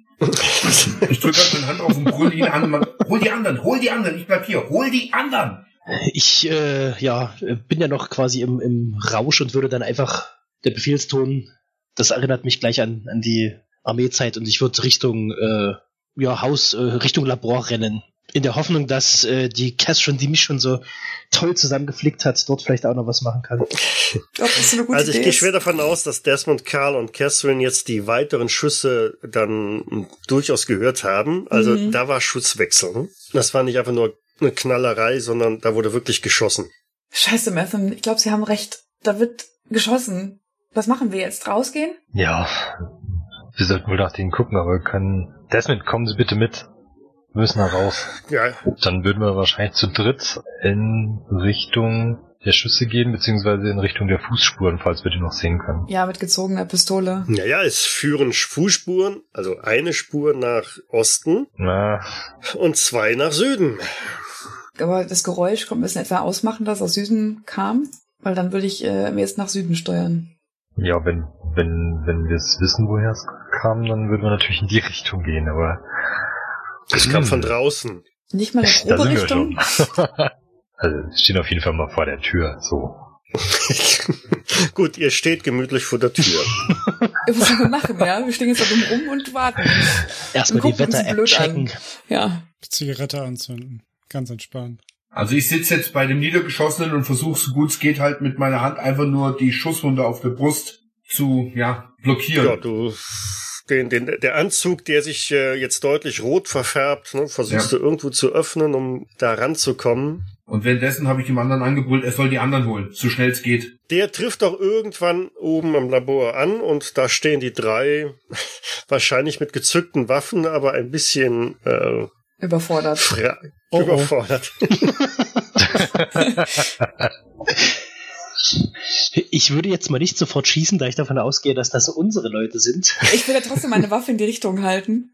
Ich drücke halt meine Hand auf und brüll ihn an. Man, hol die anderen, hol die anderen, ich bleib hier, hol die anderen. Ich, äh, ja, bin ja noch quasi im, im Rausch und würde dann einfach, der Befehlston, das erinnert mich gleich an, an die Armeezeit und ich würde Richtung, äh, ja, Haus, äh, Richtung Labor rennen. In der Hoffnung, dass äh, die Cass schon, die mich schon so toll zusammengeflickt hat, dort vielleicht auch noch was machen kann. Ich glaube, das ist eine gute Also ich Idee. gehe schwer davon aus, dass Desmond, Carl und Catherine jetzt die weiteren Schüsse dann durchaus gehört haben. Also Mhm. da war Schusswechsel. Das war nicht einfach nur eine Knallerei, sondern da wurde wirklich geschossen. Scheiße, Mathem. Ich glaube, Sie haben recht. Da wird geschossen. Was machen wir jetzt? Rausgehen? Ja, wir sollten wohl nach denen gucken, aber wir können... Desmond, kommen Sie bitte mit. Wir müssen da raus. Ja, Dann würden wir wahrscheinlich zu dritt in Richtung der Schüsse gehen, beziehungsweise in Richtung der Fußspuren, falls wir die noch sehen können. Ja, mit gezogener Pistole. naja, es führen Fußspuren, also eine Spur nach Osten Na, und zwei nach Süden. Aber das Geräusch kommt ein bisschen etwa ausmachen, dass aus Süden kam. Weil dann würde ich äh, mir jetzt nach Süden steuern. ja, wenn, wenn, wenn wir es wissen, woher es kam, dann würden wir natürlich in die Richtung gehen, aber Es kam von draußen. Nicht mal sind wir Richtung. [LAUGHS] also, stehen auf jeden Fall mal vor der Tür, so. [LAUGHS] Gut, ihr steht gemütlich vor der Tür. [LAUGHS] Was sollen wir machen, ja? Wir stehen jetzt da dumm rum und warten. Erstmal die Wetter-App blöd an. checken. Ja. Zigarette anzünden. Ganz entspannt. Also ich sitze jetzt bei dem Niedergeschossenen und versuche so gut es geht halt mit meiner Hand einfach nur die Schusswunde auf der Brust zu, ja, blockieren. Ja, du den, den, der Anzug, der sich äh, jetzt deutlich rot verfärbt, ne, versuchst Ja. du irgendwo zu öffnen, um da ranzukommen. Und währenddessen habe ich dem anderen angebrüllt, er soll die anderen holen, so schnell es geht. Der trifft auch irgendwann oben am Labor an und da stehen die drei, [LAUGHS] wahrscheinlich mit gezückten Waffen, aber ein bisschen äh, Überfordert. fra Oh, oh. [LAUGHS] [LAUGHS] Ich würde jetzt mal nicht sofort schießen, da ich davon ausgehe, dass das unsere Leute sind. Ich will ja trotzdem meine Waffe in die Richtung halten.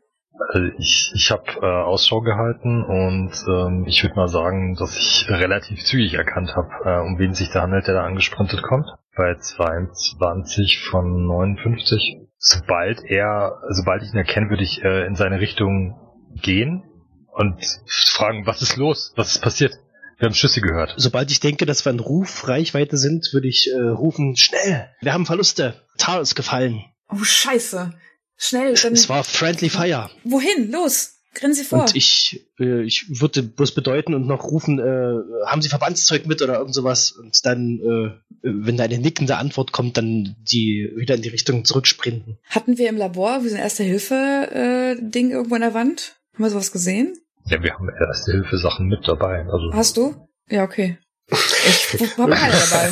Also ich ich habe äh, Ausschau gehalten und ähm, ich würde mal sagen, dass ich relativ zügig erkannt habe, äh, um wen sich da handelt, der da angesprintet kommt. Bei 22 von 59. Sobald er, sobald ich ihn erkenne, würde ich äh, in seine Richtung gehen und fragen, was ist los? Was ist passiert? Wir haben Schüsse gehört. Sobald ich denke, dass wir in Rufreichweite sind, würde ich äh, rufen, schnell, wir haben Verluste. Tar ist gefallen. Oh, scheiße. Schnell, dann. Es war Friendly Fire. Wohin? Los! Rennen Sie vor. Und ich, äh, ich würde bloß bedeuten und noch rufen, äh, haben Sie Verbandszeug mit oder irgend sowas? Und dann, äh, wenn da eine nickende Antwort kommt, dann die wieder in die Richtung zurücksprinten. Hatten wir im Labor wie so ein Erste-Hilfe-Ding irgendwo an der Wand? Haben wir sowas gesehen? Ja, wir haben erste Hilfe Sachen mit dabei. Also Hast du? Ja, okay. Ich [LAUGHS] hab keine dabei.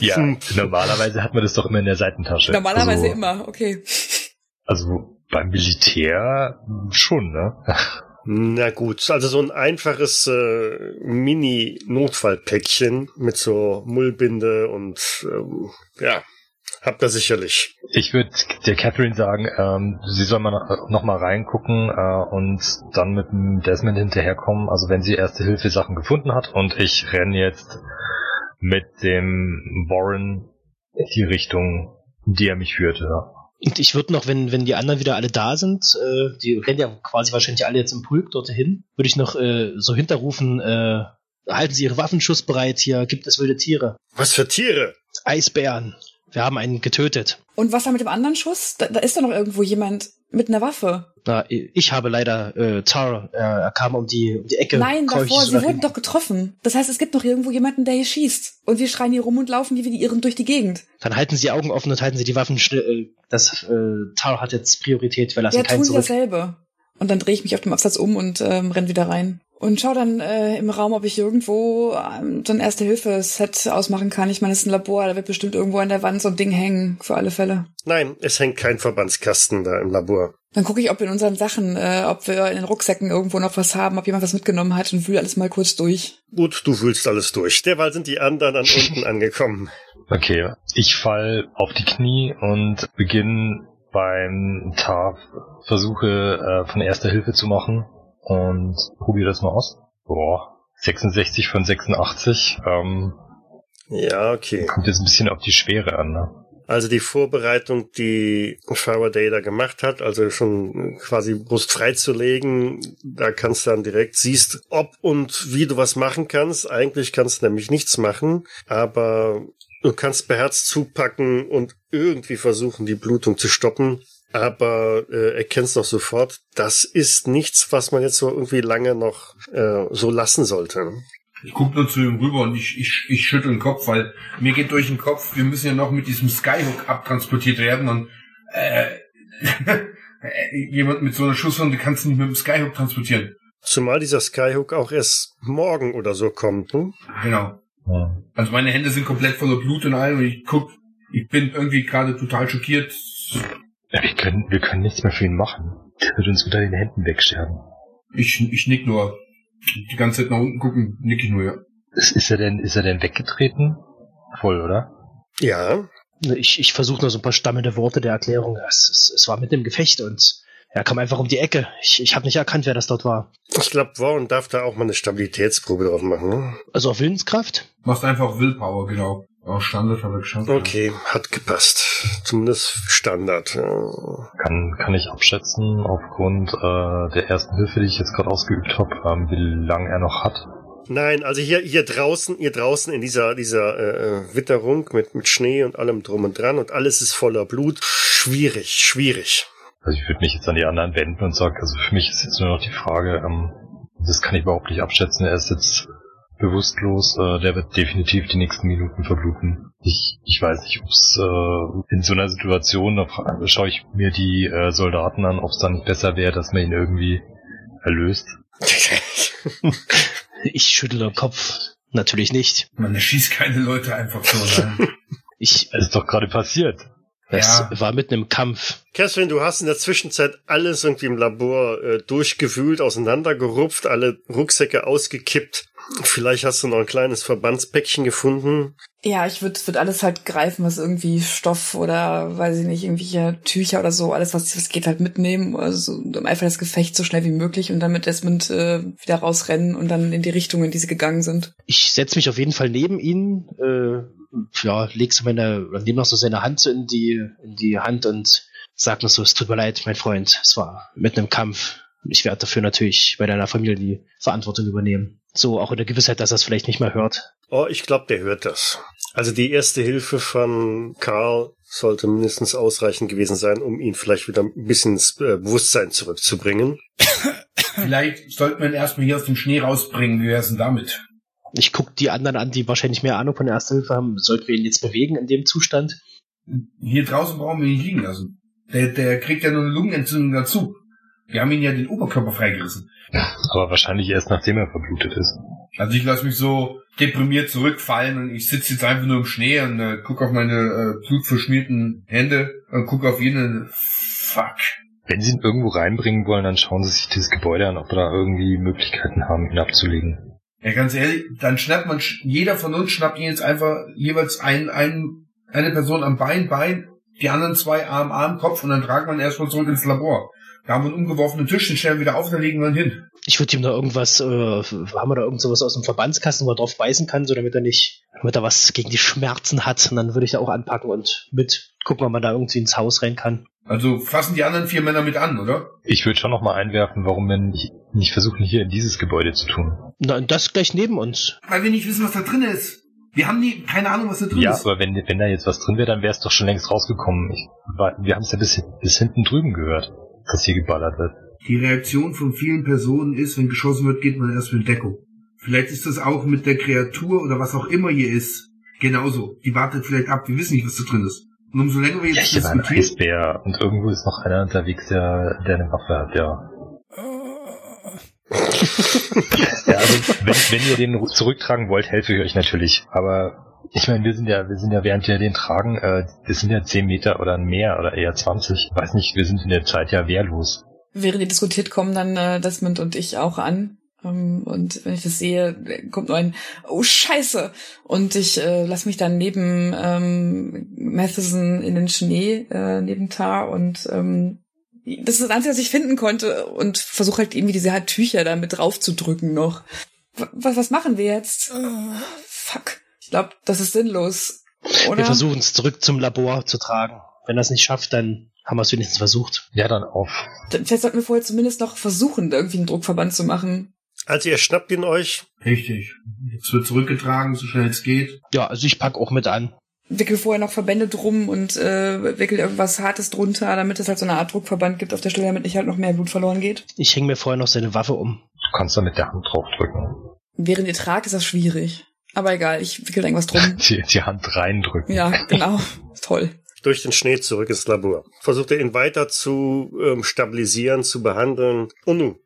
ja, normalerweise hat man das doch immer in der Seitentasche. Normalerweise also, immer, okay. Also beim Militär schon, ne? Na gut, also so ein einfaches äh, Mini-Notfallpäckchen mit so Mullbinde und ähm, ja, habt ihr sicherlich. Ich würde der Catherine sagen, ähm, sie soll mal noch, noch mal reingucken äh, und dann mit dem Desmond hinterherkommen. Also wenn sie erste Hilfe Sachen gefunden hat und ich renne jetzt mit dem Warren in die Richtung, in die er mich führte. Ja. Und ich würde noch, wenn, wenn die anderen wieder alle da sind, äh, die rennen ja quasi wahrscheinlich alle jetzt im Pulk dorthin, würde ich noch äh, so hinterrufen, äh, halten Sie Ihre Waffen schussbereit, hier gibt es wilde Tiere. Was für Tiere? Eisbären. Wir haben einen getötet. Und was war mit dem anderen Schuss? Da, da ist doch noch irgendwo jemand mit einer Waffe. Na, ich habe leider äh, Tar, äh, er kam um die, um die Ecke. Nein, davor, sie wurden doch getroffen. Das heißt, es gibt noch irgendwo jemanden, der hier schießt. Und wir schreien hier rum und laufen wie die Irren durch die Gegend. Dann halten Sie die Augen offen und halten Sie die Waffen schnell. Äh, das äh, Tar hat jetzt Priorität, wir lassen Ja, keinen tun zurück. dasselbe. Und dann drehe ich mich auf dem Absatz um und ähm, renn wieder rein. Und schau dann äh, im Raum, ob ich irgendwo ähm, so ein Erste-Hilfe-Set ausmachen kann. Ich meine, es ist ein Labor, da wird bestimmt irgendwo an der Wand so ein Ding hängen, für alle Fälle. Nein, es hängt kein Verbandskasten da im Labor. Dann gucke ich, ob in unseren Sachen, äh, ob wir in den Rucksäcken irgendwo noch was haben, ob jemand was mitgenommen hat und wühle alles mal kurz durch. Gut, du wühlst alles durch. Derweil sind die anderen dann unten [LAUGHS] angekommen. Okay, ich fall auf die Knie und beginne beim TAF Versuche äh, von erster Hilfe zu machen und probiere das mal aus. Boah, 66 von 86. Ähm, Ja, okay. kommt jetzt ein bisschen auf die Schwere an. Ne? Also die Vorbereitung, die Faraday da gemacht hat, also schon quasi Brust freizulegen, da kannst du dann direkt siehst, ob und wie du was machen kannst. Eigentlich kannst du nämlich nichts machen, aber du kannst beherzt zupacken und irgendwie versuchen, die Blutung zu stoppen. Aber äh, erkennst doch sofort, das ist nichts, was man jetzt so irgendwie lange noch äh, so lassen sollte. ne? Ich guck nur zu ihm rüber und ich, ich, ich schüttel den Kopf, weil mir geht durch den Kopf, wir müssen ja noch mit diesem Skyhook abtransportiert werden und äh, [LAUGHS] jemand mit so einer Schusswunde kannst du nicht mit dem Skyhook transportieren. Zumal dieser Skyhook auch erst morgen oder so kommt. Ne? Genau. Ja. Also meine Hände sind komplett voller Blut und allem und ich guck, ich bin irgendwie gerade total schockiert. Ja, wir können, wir können nichts mehr für ihn machen. Der wird uns unter den Händen wegsterben. Ich, ich nick nur. Die ganze Zeit nach unten gucken, nick ich nur, ja. Ist, ist er denn, ist er denn weggetreten? Voll, oder? Ja, Ich, ich versuche nur so ein paar stammende Worte der Erklärung. Es, es, es war mit dem Gefecht und er kam einfach um die Ecke. Ich, ich habe nicht erkannt, wer das dort war. Ich glaube, Warren darf da auch mal eine Stabilitätsprobe drauf machen. Ne? Also auf Willenskraft? Machst einfach Willpower, genau. Ja, Standard hat er geschafft. Okay, hat gepasst. Zumindest Standard. Kann, kann ich abschätzen, aufgrund äh, der ersten Hilfe, die ich jetzt gerade ausgeübt habe, ähm, wie lang er noch hat. Nein, also hier, hier draußen, hier draußen in dieser, dieser äh, Witterung mit, mit Schnee und allem drum und dran und alles ist voller Blut. Schwierig, schwierig. Also ich würde mich jetzt an die anderen wenden und sagen, also für mich ist jetzt nur noch die Frage, ähm, das kann ich überhaupt nicht abschätzen. Er ist jetzt bewusstlos, äh, der wird definitiv die nächsten Minuten verbluten. Ich, ich weiß nicht, ob es äh, in so einer Situation, da fra- schaue ich mir die äh, Soldaten an, ob es dann nicht besser wäre, dass man ihn irgendwie erlöst. [LAUGHS] Ich schüttle den Kopf. Natürlich nicht. Man erschießt keine Leute einfach so. Ne? [LAUGHS] Ich, Das ist doch gerade passiert. das Ja. war mitten im Kampf. Catherine, du hast in der Zwischenzeit alles irgendwie im Labor äh, durchgewühlt, auseinandergerupft, alle Rucksäcke ausgekippt. Vielleicht hast du noch ein kleines Verbandspäckchen gefunden. Ja, ich würde würd alles halt greifen, was irgendwie Stoff oder, weiß ich nicht, irgendwelche Tücher oder so, alles, was, was geht, halt mitnehmen. Also um einfach das Gefecht so schnell wie möglich und dann mit Desmond äh, wieder rausrennen und dann in die Richtung, in die sie gegangen sind. Ich setze mich auf jeden Fall neben ihn, äh, ja, leg so meine, oder nehme noch so seine Hand so in die, in die Hand und sag noch so, es tut mir leid, mein Freund, es war mitten im Kampf. Ich werde dafür natürlich bei deiner Familie die Verantwortung übernehmen. So, auch in der Gewissheit, dass er es vielleicht nicht mehr hört. Oh, ich glaube, der hört das. Also die erste Hilfe von Karl sollte mindestens ausreichend gewesen sein, um ihn vielleicht wieder ein bisschen ins äh, Bewusstsein zurückzubringen. [COUGHS] Vielleicht sollten wir ihn erstmal hier aus dem Schnee rausbringen. Wie wär's denn damit? Ich guck die anderen an, die wahrscheinlich mehr Ahnung von der Erste Hilfe haben. Sollten wir ihn jetzt bewegen in dem Zustand? Hier draußen brauchen wir ihn nicht liegen lassen. Der, der kriegt ja nur eine Lungenentzündung dazu. Wir haben ihn ja den Oberkörper freigerissen. Aber wahrscheinlich erst nachdem er verblutet ist. Also ich lasse mich so deprimiert zurückfallen und ich sitze jetzt einfach nur im Schnee und äh, gucke auf meine äh, blutverschmierten Hände und gucke auf jeden. Fuck. Wenn sie ihn irgendwo reinbringen wollen, dann schauen sie sich dieses Gebäude an, ob wir da irgendwie Möglichkeiten haben, ihn abzulegen. Ja, ganz ehrlich, dann schnappt man, jeder von uns schnappt ihn jetzt einfach jeweils ein, ein, eine Person am Bein, Bein, die anderen zwei Arm, Arm, Kopf und dann wir ihn erstmal zurück ins Labor. Da haben wir einen umgeworfenen Tisch, den stellen wir wieder auf, dann legen wir ihn hin. Ich würde ihm da irgendwas, äh, haben wir da irgend sowas aus dem Verbandskasten, wo er drauf beißen kann, so damit er nicht, damit er was gegen die Schmerzen hat. Und dann würde ich da auch anpacken und mit gucken, ob man da irgendwie ins Haus rein kann. Also fassen die anderen vier Männer mit an, oder? Ich würde schon noch mal einwerfen, warum wir nicht, nicht versuchen, hier in dieses Gebäude zu tun. Na, und das gleich neben uns. Weil wir nicht wissen, was da drin ist. Wir haben nie, keine Ahnung, was da drin Ja, ist. aber wenn, wenn da jetzt was drin wäre, dann wäre es doch schon längst rausgekommen. Ich, wir haben es ja bis, bis hinten drüben gehört, dass hier geballert wird. Die Reaktion von vielen Personen ist, wenn geschossen wird, geht man erst in Deckung. Vielleicht ist das auch mit der Kreatur oder was auch immer hier ist. Genauso. Die wartet vielleicht ab. Wir wissen nicht, was da drin ist. Und umso länger wir Ja, jetzt hier war ein diskutieren, Eisbär und irgendwo ist noch einer unterwegs, der, der eine Waffe hat, ja. [LAUGHS] Ja, also wenn, wenn ihr den zurücktragen wollt, helfe ich euch natürlich. Aber ich meine, wir sind ja, wir sind ja, während wir den tragen, äh, das sind ja 10 Meter oder mehr oder eher 20. Ich weiß nicht, wir sind in der Zeit ja wehrlos. Während ihr diskutiert, kommen dann äh, Desmond und ich auch an. Ähm, und wenn ich das sehe, kommt nur ein Oh Scheiße! Und ich äh, lasse mich dann neben ähm, Matheson in den Schnee, äh, neben Tar und ähm, das ist das Einzige, was ich finden konnte und versuche halt irgendwie diese halt Tücher da mit drauf zu drücken noch. W was, was machen wir jetzt? fuck. Ich glaube, das ist sinnlos. Oder? Wir versuchen es zurück zum Labor zu tragen. Wenn er es nicht schafft, dann haben wir es wenigstens versucht. Ja, dann auf. Dann- Vielleicht sollten wir vorher zumindest noch versuchen, irgendwie einen Druckverband zu machen. Also ihr schnappt ihn euch. Richtig. Jetzt wird zurückgetragen, so schnell es geht. Ja, also ich pack auch mit an. wickel vorher noch Verbände drum und äh, wickel irgendwas Hartes drunter, damit es halt so eine Art Druckverband gibt auf der Stelle, damit nicht halt noch mehr Blut verloren geht. Ich hänge mir vorher noch seine Waffe um. Du kannst da mit der Hand draufdrücken. Während ihr tragt, ist das schwierig. Aber egal, ich wickel irgendwas drum. [LAUGHS] Die, die Hand reindrücken. Ja, genau. Toll. durch den Schnee zurück ins Labor. Versucht er ihn weiter zu ähm, stabilisieren, zu behandeln. Und nun,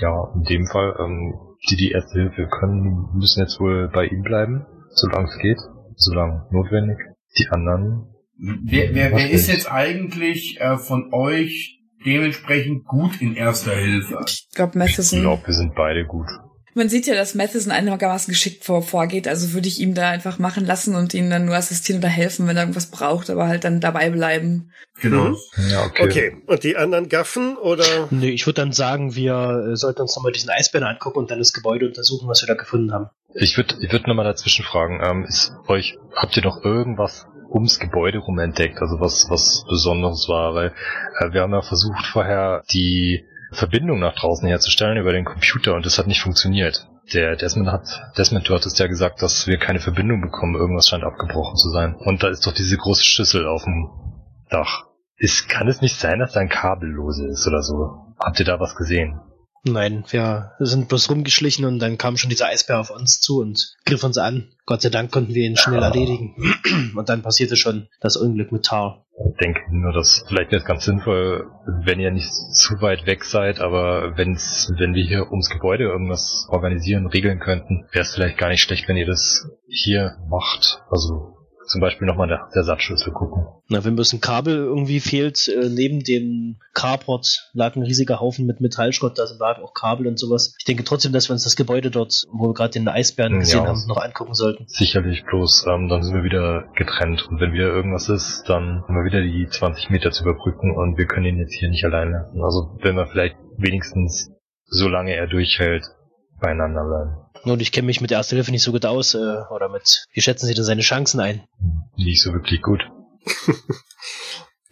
Ja, in dem Fall, ähm, die die Erste Hilfe können, müssen jetzt wohl bei ihm bleiben, solange es geht, solange notwendig. Die anderen, Wer, wer, wer ist jetzt eigentlich äh, von euch dementsprechend gut in erster Hilfe? Ich glaube, ich Matheson. glaube, wir sind beide gut. Man sieht ja, dass Matheson einigermaßen geschickt vor, vorgeht, also würde ich ihm da einfach machen lassen und ihm dann nur assistieren oder helfen, wenn er irgendwas braucht, aber halt dann dabei bleiben. Genau. Mhm. Ja, okay. okay. Und die anderen gaffen oder? Nee, ich würde dann sagen, wir äh, sollten uns nochmal diesen Eisbären angucken und dann das Gebäude untersuchen, was wir da gefunden haben. Ich würde ich würd nochmal dazwischen fragen, ähm, ist euch, habt ihr noch irgendwas ums Gebäude rum entdeckt, also was, was Besonderes war, weil äh, wir haben ja versucht vorher die Verbindung nach draußen herzustellen über den Computer und das hat nicht funktioniert. Der Desmond hat, Desmond, du hattest ja gesagt, dass wir keine Verbindung bekommen. Irgendwas scheint abgebrochen zu sein. Und da ist doch diese große Schüssel auf dem Dach. Ist, kann es nicht sein, dass da ein Kabel lose ist oder so? Habt ihr da was gesehen? Nein, wir sind bloß rumgeschlichen und dann kam schon dieser Eisbär auf uns zu und griff uns an. Gott sei Dank konnten wir ihn schnell erledigen. [CLEARS THROAT] Und dann passierte schon das Unglück mit Tar. Ich denke nur, dass vielleicht wäre es ganz sinnvoll, wenn ihr nicht zu weit weg seid, aber wenn's, wenn wir hier ums Gebäude irgendwas organisieren, regeln könnten, wäre es vielleicht gar nicht schlecht, wenn ihr das hier macht. Also zum Beispiel nochmal der, der Satzschlüssel gucken. Na, wenn bloß ein Kabel irgendwie fehlt, äh, neben dem Carport lag ein riesiger Haufen mit Metallschrott, da lagen auch Kabel und sowas. Ich denke trotzdem, dass wir uns das Gebäude dort, wo wir gerade den Eisbären gesehen Ja. haben, noch angucken sollten. Sicherlich bloß, ähm, dann sind wir wieder getrennt. Und wenn wieder irgendwas ist, dann haben wir wieder die 20 Meter zu überbrücken und wir können ihn jetzt hier nicht allein lassen. Also wenn wir vielleicht wenigstens, solange er durchhält, beieinander bleiben. Und ich kenne mich mit Erster Hilfe nicht so gut aus, äh, oder mit, wie schätzen Sie denn seine Chancen ein? Nicht so wirklich gut. [LAUGHS]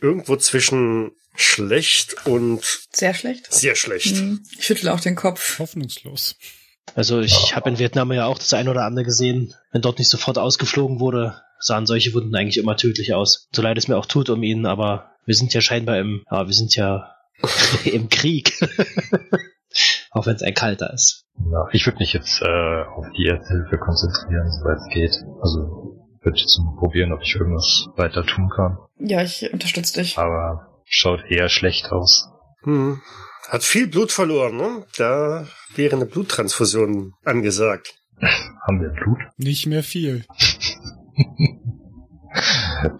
Irgendwo zwischen schlecht und Sehr schlecht. sehr schlecht. Hm, Ich schüttel auch den Kopf. Hoffnungslos. Also ich habe in Vietnam ja auch das ein oder andere gesehen. Wenn dort nicht sofort ausgeflogen wurde, sahen solche Wunden eigentlich immer tödlich aus. So leid es mir auch tut um ihn, aber wir sind ja scheinbar im, ja, wir sind ja [LAUGHS] im Krieg. [LAUGHS] auch wenn es ein kalter ist. Ja, ich würde mich jetzt äh, auf die Erste Hilfe konzentrieren, soweit es geht. Also würde jetzt mal probieren, ob ich irgendwas weiter tun kann. Ja, ich unterstütze dich. Aber schaut eher schlecht aus. Hm. Hat viel Blut verloren, ne? Da wäre eine Bluttransfusion angesagt. [LAUGHS] Haben wir Blut? Nicht mehr viel. [LAUGHS]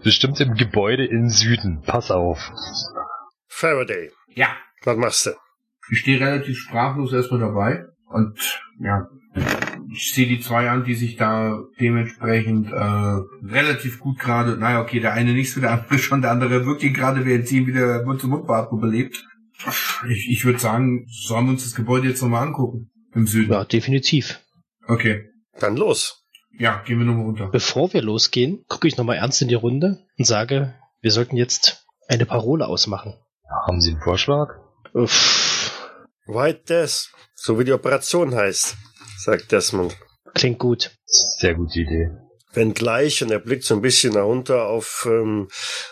Bestimmt im Gebäude im Süden. Pass auf. Faraday, Ja, was machst du? Ich stehe relativ sprachlos erstmal dabei und ja, ich sehe die zwei an, die sich da dementsprechend äh, relativ gut gerade, naja, okay, der eine nicht so, der andere [LAUGHS] schon, der andere wirkt ihn gerade, während sie ihn wieder Mund zu Mund belebt. Ich, ich würde sagen, sollen wir uns das Gebäude jetzt nochmal angucken? Im Süden. Ja, definitiv. Okay. Dann los. Ja, gehen wir nochmal runter. Bevor wir losgehen, gucke ich nochmal ernst in die Runde und sage, wir sollten jetzt eine Parole ausmachen. Haben Sie einen Vorschlag? Uff, White Death, so wie die Operation heißt, sagt Desmond. klingt gut. Sehr gute Idee. Wenn gleich, und er blickt so ein bisschen runter auf ähm,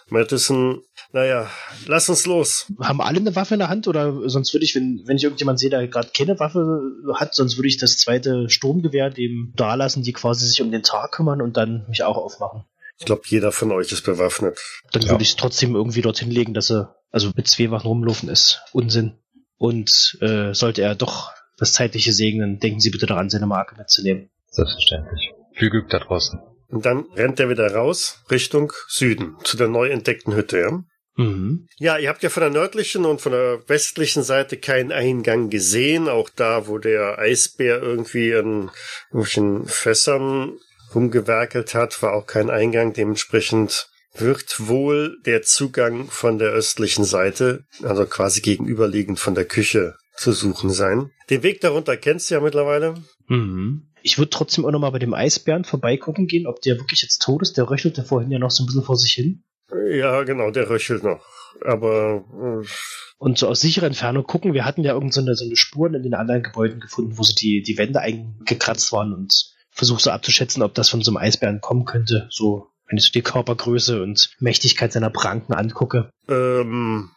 Madison, naja, lass uns los. Haben alle eine Waffe in der Hand oder sonst würde ich, wenn, wenn ich irgendjemand sehe, der gerade keine Waffe hat, sonst würde ich das zweite Sturmgewehr dem da lassen, die quasi sich um den Tag kümmern und dann mich auch aufmachen. Ich glaube, jeder von euch ist bewaffnet. Dann Ja. würde ich es trotzdem irgendwie dorthin legen, dass er, also mit zwei Waffen rumlaufen ist Unsinn. Und äh, sollte er doch das Zeitliche segnen, denken Sie bitte daran, seine Marke mitzunehmen. Selbstverständlich. Viel Glück da draußen. Und dann rennt er wieder raus Richtung Süden, zu der neu entdeckten Hütte, ja? Mhm. Ja, ihr habt ja von der nördlichen und von der westlichen Seite keinen Eingang gesehen. Auch da, wo der Eisbär irgendwie in irgendwelchen Fässern rumgewerkelt hat, war auch kein Eingang. Dementsprechend wird wohl der Zugang von der östlichen Seite, also quasi gegenüberliegend von der Küche, zu suchen sein. Den Weg darunter kennst du ja mittlerweile. Mhm. Ich würde trotzdem auch nochmal bei dem Eisbären vorbeigucken gehen, ob der wirklich jetzt tot ist. Der röchelte vorhin ja noch so ein bisschen vor sich hin. Ja, genau, der röchelt noch. Aber äh, Und so aus sicherer Entfernung gucken. Wir hatten ja irgend so eine, so eine Spuren in den anderen Gebäuden gefunden, wo so die, die Wände eingekratzt waren und versuche so abzuschätzen, ob das von so einem Eisbären kommen könnte. So, wenn ich so die Körpergröße und Mächtigkeit seiner Pranken angucke. ähm,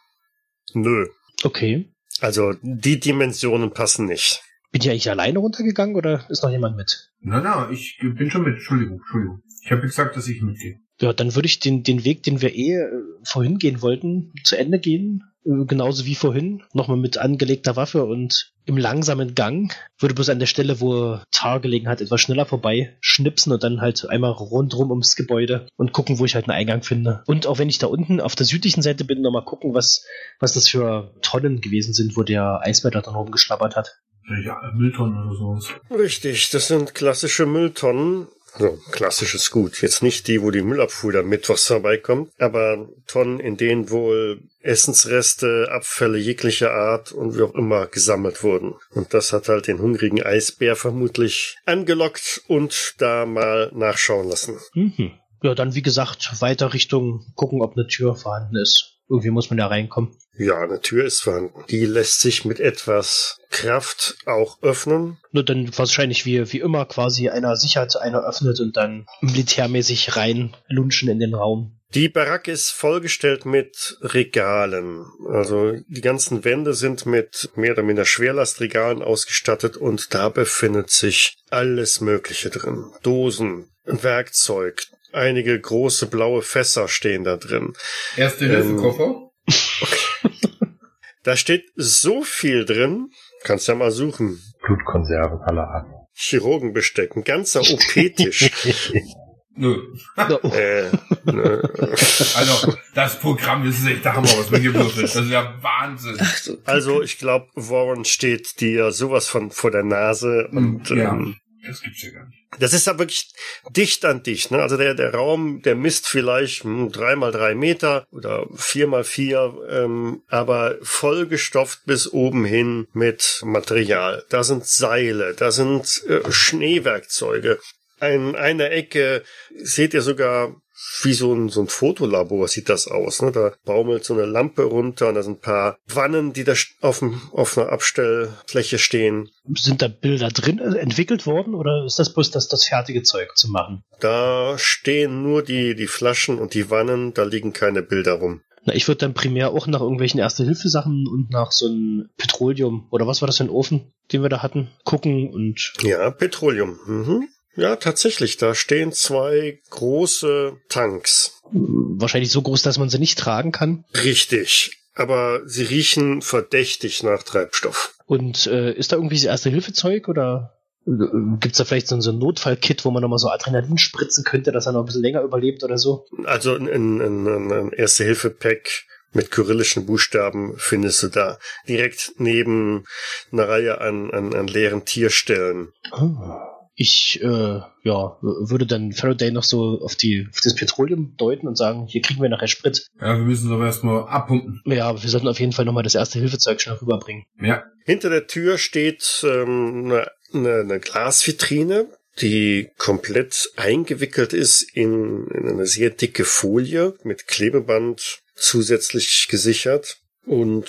nö. Okay. Also die Dimensionen passen nicht. Bin ich eigentlich alleine runtergegangen oder ist noch jemand mit? Na, na, ich bin schon mit. Entschuldigung, Entschuldigung. Ich habe gesagt, dass ich mitgehe. Ja, dann würde ich den, den Weg, den wir eh äh, vorhin gehen wollten, zu Ende gehen. Genauso wie vorhin. Nochmal mit angelegter Waffe und im langsamen Gang. Würde bloß an der Stelle, wo Tar gelegen hat, etwas schneller vorbei schnipsen und dann halt einmal rundrum ums Gebäude und gucken, wo ich halt einen Eingang finde. Und auch wenn ich da unten auf der südlichen Seite bin, nochmal gucken, was, was das für Tonnen gewesen sind, wo der Eisbär da dann rumgeschlabbert hat. Ja, Mülltonnen oder sowas. Richtig, das sind klassische Mülltonnen. Also klassisch ist gut. Jetzt nicht die, wo die Müllabfuhr dann mittwochs vorbeikommt, aber Tonnen, in denen wohl Essensreste, Abfälle jeglicher Art und wie auch immer gesammelt wurden. Und das hat halt den hungrigen Eisbär vermutlich angelockt und da mal nachschauen lassen. Mhm. Ja, dann wie gesagt, weiter Richtung gucken, ob eine Tür vorhanden ist. Irgendwie muss man da reinkommen. Ja, eine Tür ist vorhanden. Die lässt sich mit etwas Kraft auch öffnen. Nur dann wahrscheinlich wie, wie immer quasi einer sichert, einer öffnet und dann militärmäßig reinlunschen in den Raum. Die Baracke ist vollgestellt mit Regalen. Also die ganzen Wände sind mit mehr oder minder Schwerlastregalen ausgestattet und da befindet sich alles Mögliche drin. Dosen, Werkzeug, einige große blaue Fässer stehen da drin. Erste Hilfe Koffer. [LAUGHS] Da steht so viel drin, kannst ja mal suchen. Blutkonserven aller Arten. Chirurgenbesteck, ein ganzer OP-Tisch. [LAUGHS] Nö. äh, ne, [LAUGHS] Also, das Programm ist echt der Hammer, was wir hier würfeln. Das ist ja Wahnsinn. Also ich glaube, Warren steht dir sowas von vor der Nase und ja, ähm, das gibt's ja gar nicht. das ist ja wirklich dicht an dicht. Ne? Also der, der Raum, der misst vielleicht hm, drei mal drei Meter oder vier mal vier, ähm, aber vollgestopft bis oben hin mit Material. Da sind Seile, da sind äh, Schneewerkzeuge. An einer Ecke seht ihr sogar wie so ein, so ein Fotolabor sieht das aus. Ne? Da baumelt so eine Lampe runter und da sind ein paar Wannen, die da auf, dem, auf einer Abstellfläche stehen. Sind da Bilder drin äh, entwickelt worden oder ist das bloß das, das fertige Zeug zu machen? Da stehen nur die, die Flaschen und die Wannen, da liegen keine Bilder rum. Na, ich würde dann primär auch nach irgendwelchen Erste-Hilfe-Sachen und nach so einem Petroleum oder was war das für ein Ofen, den wir da hatten, gucken und Ja, Petroleum. Mhm. Ja, tatsächlich, da stehen zwei große Tanks. wahrscheinlich so groß, dass man sie nicht tragen kann. Richtig. Aber sie riechen verdächtig nach Treibstoff. Und äh, ist da irgendwie das Erste-Hilfe-Zeug oder äh, gibt's da vielleicht so, ein- so ein Notfallkit, wo man nochmal so Adrenalin spritzen könnte, dass er noch ein bisschen länger überlebt oder so? Also ein, ein, ein, Erste-Hilfe-Pack mit kyrillischen Buchstaben findest du da. Direkt neben einer Reihe an, an, an leeren Tierstellen. Ah. Ich äh, ja, würde dann Faraday noch so auf, die, auf das Petroleum deuten und sagen, hier kriegen wir nachher Sprit. Ja, wir müssen es aber erstmal abpumpen. Ja, aber wir sollten auf jeden Fall nochmal das Erste-Hilfe-Zeug schnell rüberbringen. Ja. Hinter der Tür steht ähm, eine, eine, eine Glasvitrine, die komplett eingewickelt ist in, in eine sehr dicke Folie mit Klebeband zusätzlich gesichert. Und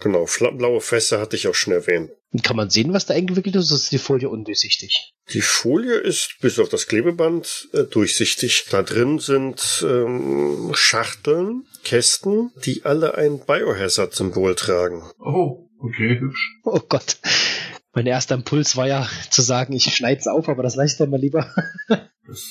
genau, blaue Fässer hatte ich auch schon erwähnt. Kann man sehen, was da eingewickelt ist, oder ist die Folie undurchsichtig? Die Folie ist bis auf das Klebeband äh, durchsichtig. Da drin sind ähm, Schachteln, Kästen, die alle ein Biohazard-Symbol tragen. Oh, okay, hübsch. Oh Gott. Mein erster Impuls war ja zu sagen, ich schneid's auf, aber das lasse ich dann mal lieber. [LAUGHS] Das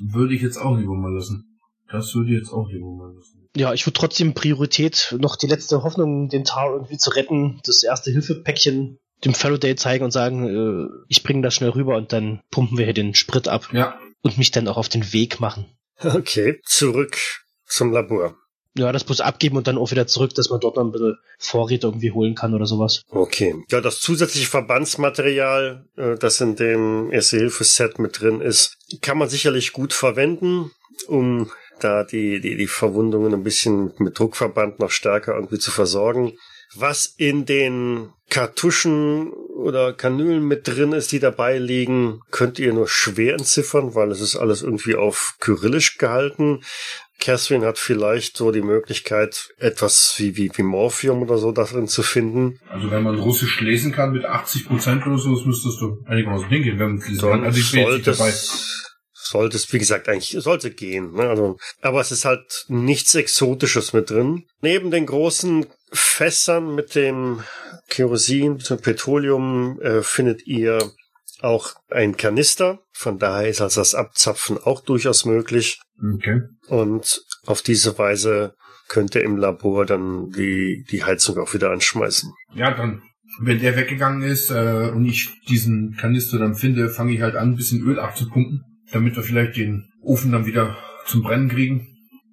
würde ich jetzt auch lieber mal lassen. Das würde ich jetzt auch lieber mal lassen. Ja, ich würde trotzdem Priorität noch die letzte Hoffnung, den Tar irgendwie zu retten, das erste Hilfepäckchen dem Faraday zeigen und sagen, äh, ich bringe das schnell rüber und dann pumpen wir hier den Sprit ab Ja, und mich dann auch auf den Weg machen. Okay, zurück zum Labor. Ja, das bloß abgeben und dann auch wieder zurück, dass man dort noch ein bisschen Vorräte irgendwie holen kann oder sowas. Okay. Ja, das zusätzliche Verbandsmaterial, äh, das in dem Erste-Hilfe-Set mit drin ist, kann man sicherlich gut verwenden, um da die, die, die Verwundungen ein bisschen mit Druckverband noch stärker irgendwie zu versorgen. Was in den Kartuschen oder Kanülen mit drin ist, die dabei liegen, könnt ihr nur schwer entziffern, weil es ist alles irgendwie auf Kyrillisch gehalten. Catherine hat vielleicht so die Möglichkeit, etwas wie, wie, wie Morphium oder so darin zu finden. also wenn man Russisch lesen kann mit 80 Prozent oder so, das müsstest du einigermaßen hingehen, wenn man lesen kann. Also ich bin jetzt dabei. Sollte es, wie gesagt, eigentlich sollte gehen. Ne? Also, aber es ist halt nichts Exotisches mit drin. Neben den großen Fässern mit dem Kerosin, mit dem Petroleum, äh, findet ihr auch ein Kanister. Von daher ist also das Abzapfen auch durchaus möglich. Okay. Und auf diese Weise könnt ihr im Labor dann die, die Heizung auch wieder anschmeißen. Ja, dann, wenn der weggegangen ist äh, und ich diesen Kanister dann finde, fange ich halt an, ein bisschen Öl abzupumpen, damit wir vielleicht den Ofen dann wieder zum Brennen kriegen.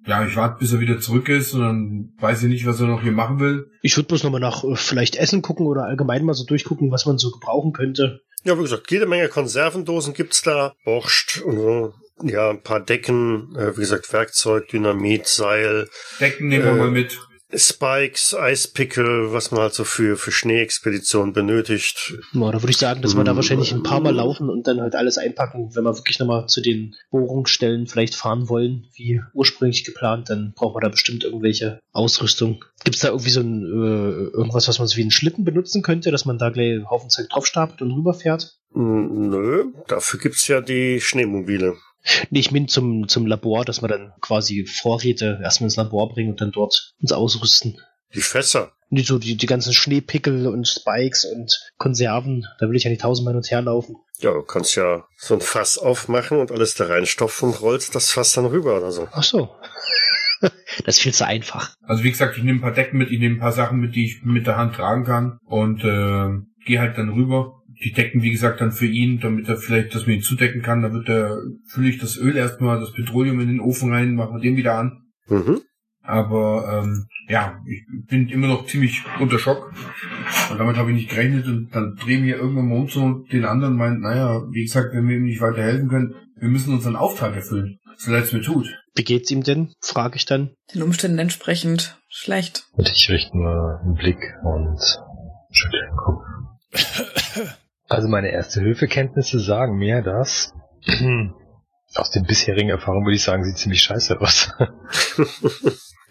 Ja, ich warte, bis er wieder zurück ist und dann weiß ich nicht, was er noch hier machen will. Ich würde bloß nochmal nach äh, vielleicht Essen gucken oder allgemein mal so durchgucken, was man so gebrauchen könnte. Ja, wie gesagt, jede Menge Konservendosen gibt's da, Borscht und so. Ja, ein paar Decken, äh, wie gesagt, Werkzeug, Dynamit, Seil. Decken nehmen wir Äh, mal mit. Spikes, Eispickel, was man halt so für, für Schneeexpeditionen benötigt. Ja, da würde ich sagen, dass wir da wahrscheinlich ein paar Mal laufen und dann halt alles einpacken. Wenn wir wirklich nochmal zu den Bohrungsstellen vielleicht fahren wollen, wie ursprünglich geplant, dann brauchen wir da bestimmt irgendwelche Ausrüstung. Gibt es da irgendwie so ein, äh, irgendwas, was man so wie einen Schlitten benutzen könnte, dass man da gleich einen Haufen Zeug draufstapelt und rüberfährt? Nö, dafür gibt's ja die Schneemobile. Nee, ich meine zum, zum Labor, dass wir dann quasi Vorräte erstmal ins Labor bringen und dann dort uns ausrüsten. Die Fässer. Die, so die, die ganzen Schneepickel und Spikes und Konserven, da will ich ja nicht tausendmal hin und her laufen. Ja, du kannst ja so ein Fass aufmachen und alles da reinstopfen und rollst das Fass dann rüber oder so. Ach so. [LAUGHS] das ist viel zu einfach. Also wie gesagt, ich nehme ein paar Decken mit, ich nehme ein paar Sachen mit, die ich mit der Hand tragen kann und äh, gehe halt dann rüber. Die Decken, wie gesagt, dann für ihn, damit er vielleicht das mir zudecken kann. Da wird er, fülle ich das Öl erstmal, das Petroleum in den Ofen rein, machen wir den wieder an. Mhm. Aber ähm, ja, ich bin immer noch ziemlich unter Schock. Und damit habe ich nicht gerechnet. Und dann drehen wir irgendwann mal um zu den anderen meint, naja, wie gesagt, wenn wir ihm nicht weiterhelfen können, wir müssen unseren Auftrag erfüllen. So leid es mir tut. Wie geht's ihm denn? Frage ich dann. Den Umständen entsprechend schlecht. Und ich richte nur einen Blick und schüttle den Kopf. [LAUGHS] Also meine Erste-Hilfe-Kenntnisse sagen mir, dass [CLEARS THROAT] aus den bisherigen Erfahrungen würde ich sagen, sieht ziemlich scheiße aus. [LAUGHS]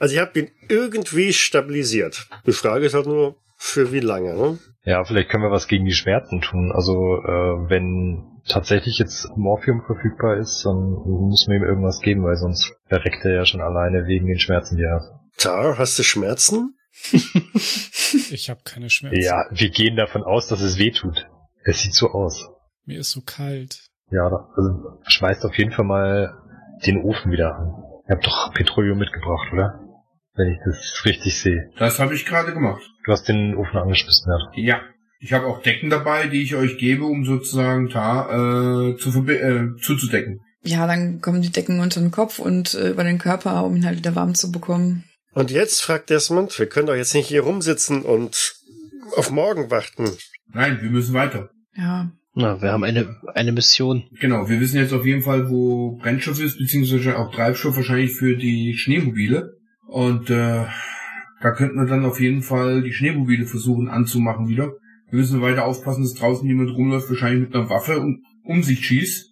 Also ich habe ihn irgendwie stabilisiert. Die Frage ist halt nur, für wie lange, ne? Ja, vielleicht können wir was gegen die Schmerzen tun. Also äh, wenn tatsächlich jetzt Morphium verfügbar ist, dann müssen wir ihm irgendwas geben, weil sonst verreckt er ja schon alleine wegen den Schmerzen, die er hat. Tar, hast du Schmerzen? [LAUGHS] Ich habe keine Schmerzen. Ja, wir gehen davon aus, dass es weh tut. Es sieht so aus. Mir ist so kalt. Ja, also schmeißt auf jeden Fall mal den Ofen wieder an. Ihr habt doch Petroleum mitgebracht, oder? Wenn ich das richtig sehe. Das habe ich gerade gemacht. Du hast den Ofen angeschmissen, ja. Ja. Ich habe auch Decken dabei, die ich euch gebe, um sozusagen da äh, zu äh, zuzudecken. Ja, dann kommen die Decken unter den Kopf und äh, über den Körper, um ihn halt wieder warm zu bekommen. Und jetzt fragt Desmond, wir können doch jetzt nicht hier rumsitzen und auf morgen warten. Nein, wir müssen weiter. Ja. Na, wir haben eine, eine Mission. Genau, wir wissen jetzt auf jeden Fall, wo Brennstoff ist, beziehungsweise auch Treibstoff wahrscheinlich für die Schneemobile. Und äh, da könnten wir dann auf jeden Fall die Schneemobile versuchen anzumachen wieder. Wir müssen weiter aufpassen, dass draußen jemand rumläuft, wahrscheinlich mit einer Waffe und um sich schießt.